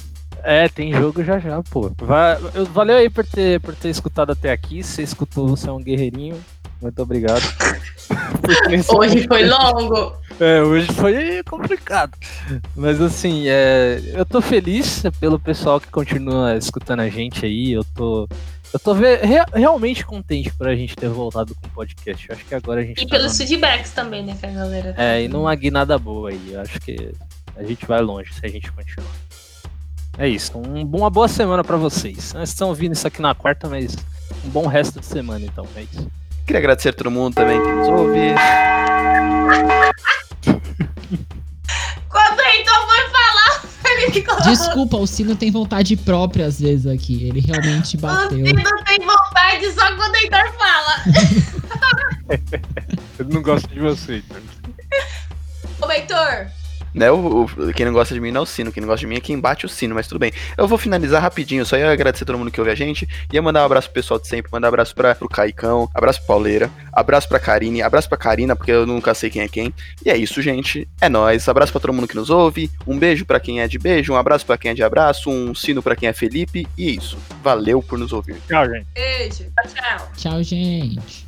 S3: É, tem jogo já já, pô. Va- eu- Valeu aí por ter, por ter escutado até aqui. Você escutou, você é um guerreirinho. Muito obrigado. (laughs)
S2: Hoje foi longo.
S3: É, hoje foi complicado. Mas assim, é, eu tô feliz pelo pessoal que continua escutando a gente aí. Eu tô. Eu tô rea- realmente contente por a gente ter voltado com o podcast. Eu acho que agora a gente.
S2: E
S3: tá
S2: pelos
S3: numa-
S2: feedbacks também, né, que a galera.
S3: É, e numa guinada boa aí. Eu acho que a gente vai longe se a gente continuar. É isso. Um, uma boa semana pra vocês. Vocês estão ouvindo isso aqui na quarta, mas um bom resto de semana, então. É isso.
S1: Queria agradecer a todo mundo também que nos ouve. (laughs)
S2: Quando o Heitor foi falar, ele ficou.
S4: Desculpa, o Sino tem vontade própria às vezes aqui. Ele realmente
S2: O
S4: bateu.
S2: Cino tem vontade só quando o Heitor fala. (laughs)
S3: Eu não gosto de você, então.
S2: Ô, Heitor,
S1: Né, o, o- quem não gosta de mim não é o sino, quem não gosta de mim é quem bate o sino, mas tudo bem. Eu vou finalizar rapidinho, só ia agradecer a todo mundo que ouve a gente. Ia mandar um abraço pro pessoal de sempre, mandar um abraço pra, pro Caicão, abraço pro Pauleira, abraço pra Karine, abraço pra Karina, porque eu nunca sei quem é quem. E é isso, gente. É nóis. Abraço pra todo mundo que nos ouve. Um beijo pra quem é de beijo, um abraço pra quem é de abraço, um sino pra quem é Felipe. E é isso. Valeu por nos ouvir.
S3: Tchau, gente.
S2: beijo. Tchau, tchau.
S4: Tchau, gente.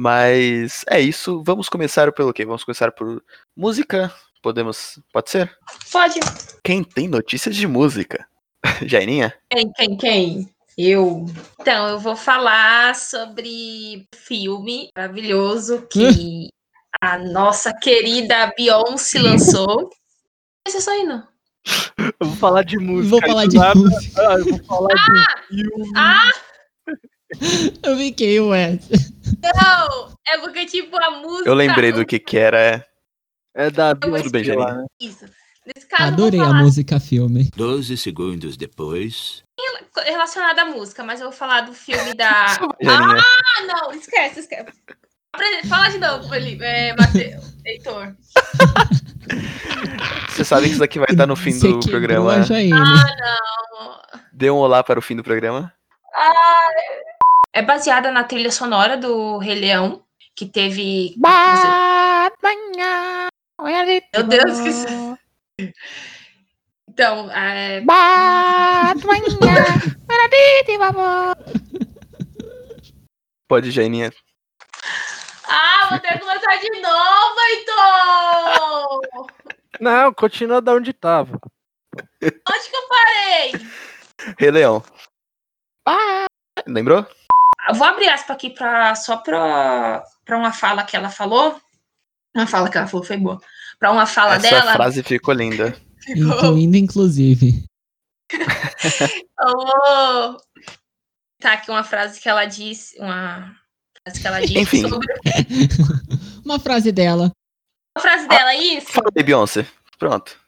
S1: Mas é isso. Vamos começar pelo quê? Vamos começar por música. Podemos. Pode ser?
S2: Pode.
S1: Quem tem notícias de música? (laughs) Jairinha?
S2: Quem, quem, quem? Eu. Então, eu vou falar sobre filme maravilhoso que a nossa querida Beyoncé lançou. Mas é só indo.
S7: Eu vou falar de música.
S4: Vou falar de
S7: nada.
S4: música.
S7: Ah, eu vou falar de filme.
S2: Ah,
S4: Eu fiquei, ué.
S2: não! É porque, tipo, a música.
S1: Eu lembrei do que que era. é.
S7: É da
S1: Tudo bem,
S7: lá, né?
S2: Isso. Nesse caso,
S4: Adorei
S2: eu
S4: a
S2: falar
S4: música filme.
S8: Doze segundos depois.
S2: relacionada à música, mas eu vou falar do filme da. (laughs) Ah, não, esquece, esquece. Fala de novo, Felipe. É, Mateus, Heitor. (laughs)
S1: Você sabe que isso daqui vai estar no fim
S4: Você
S1: do programa.
S4: a Jaine.
S2: Não.
S1: Dê um olá para o fim do programa.
S2: É baseada na trilha sonora do Rei Leão, que teve. Meu Deus, que. Então, é,
S1: Pode, Jairinha.
S2: Ah, vou ter que começar de novo, Heitor!
S7: Não, continua da onde tava.
S2: Onde que eu parei?
S1: Rei Leão. Lembrou?
S2: Eu vou abrir aspas aqui pra, só pra, pra uma fala que ela falou. Uma fala que ela falou foi boa. Pra uma fala
S1: Essa
S2: dela.
S1: frase ficou linda.
S4: Incluindo, inclusive.
S2: Eu (laughs) vou. Tá aqui uma frase que ela disse. Uma frase que ela disse
S1: Enfim.
S2: sobre. (laughs)
S4: Uma frase dela.
S2: A frase dela, é isso?
S1: Fala aí, Beyoncé. Pronto.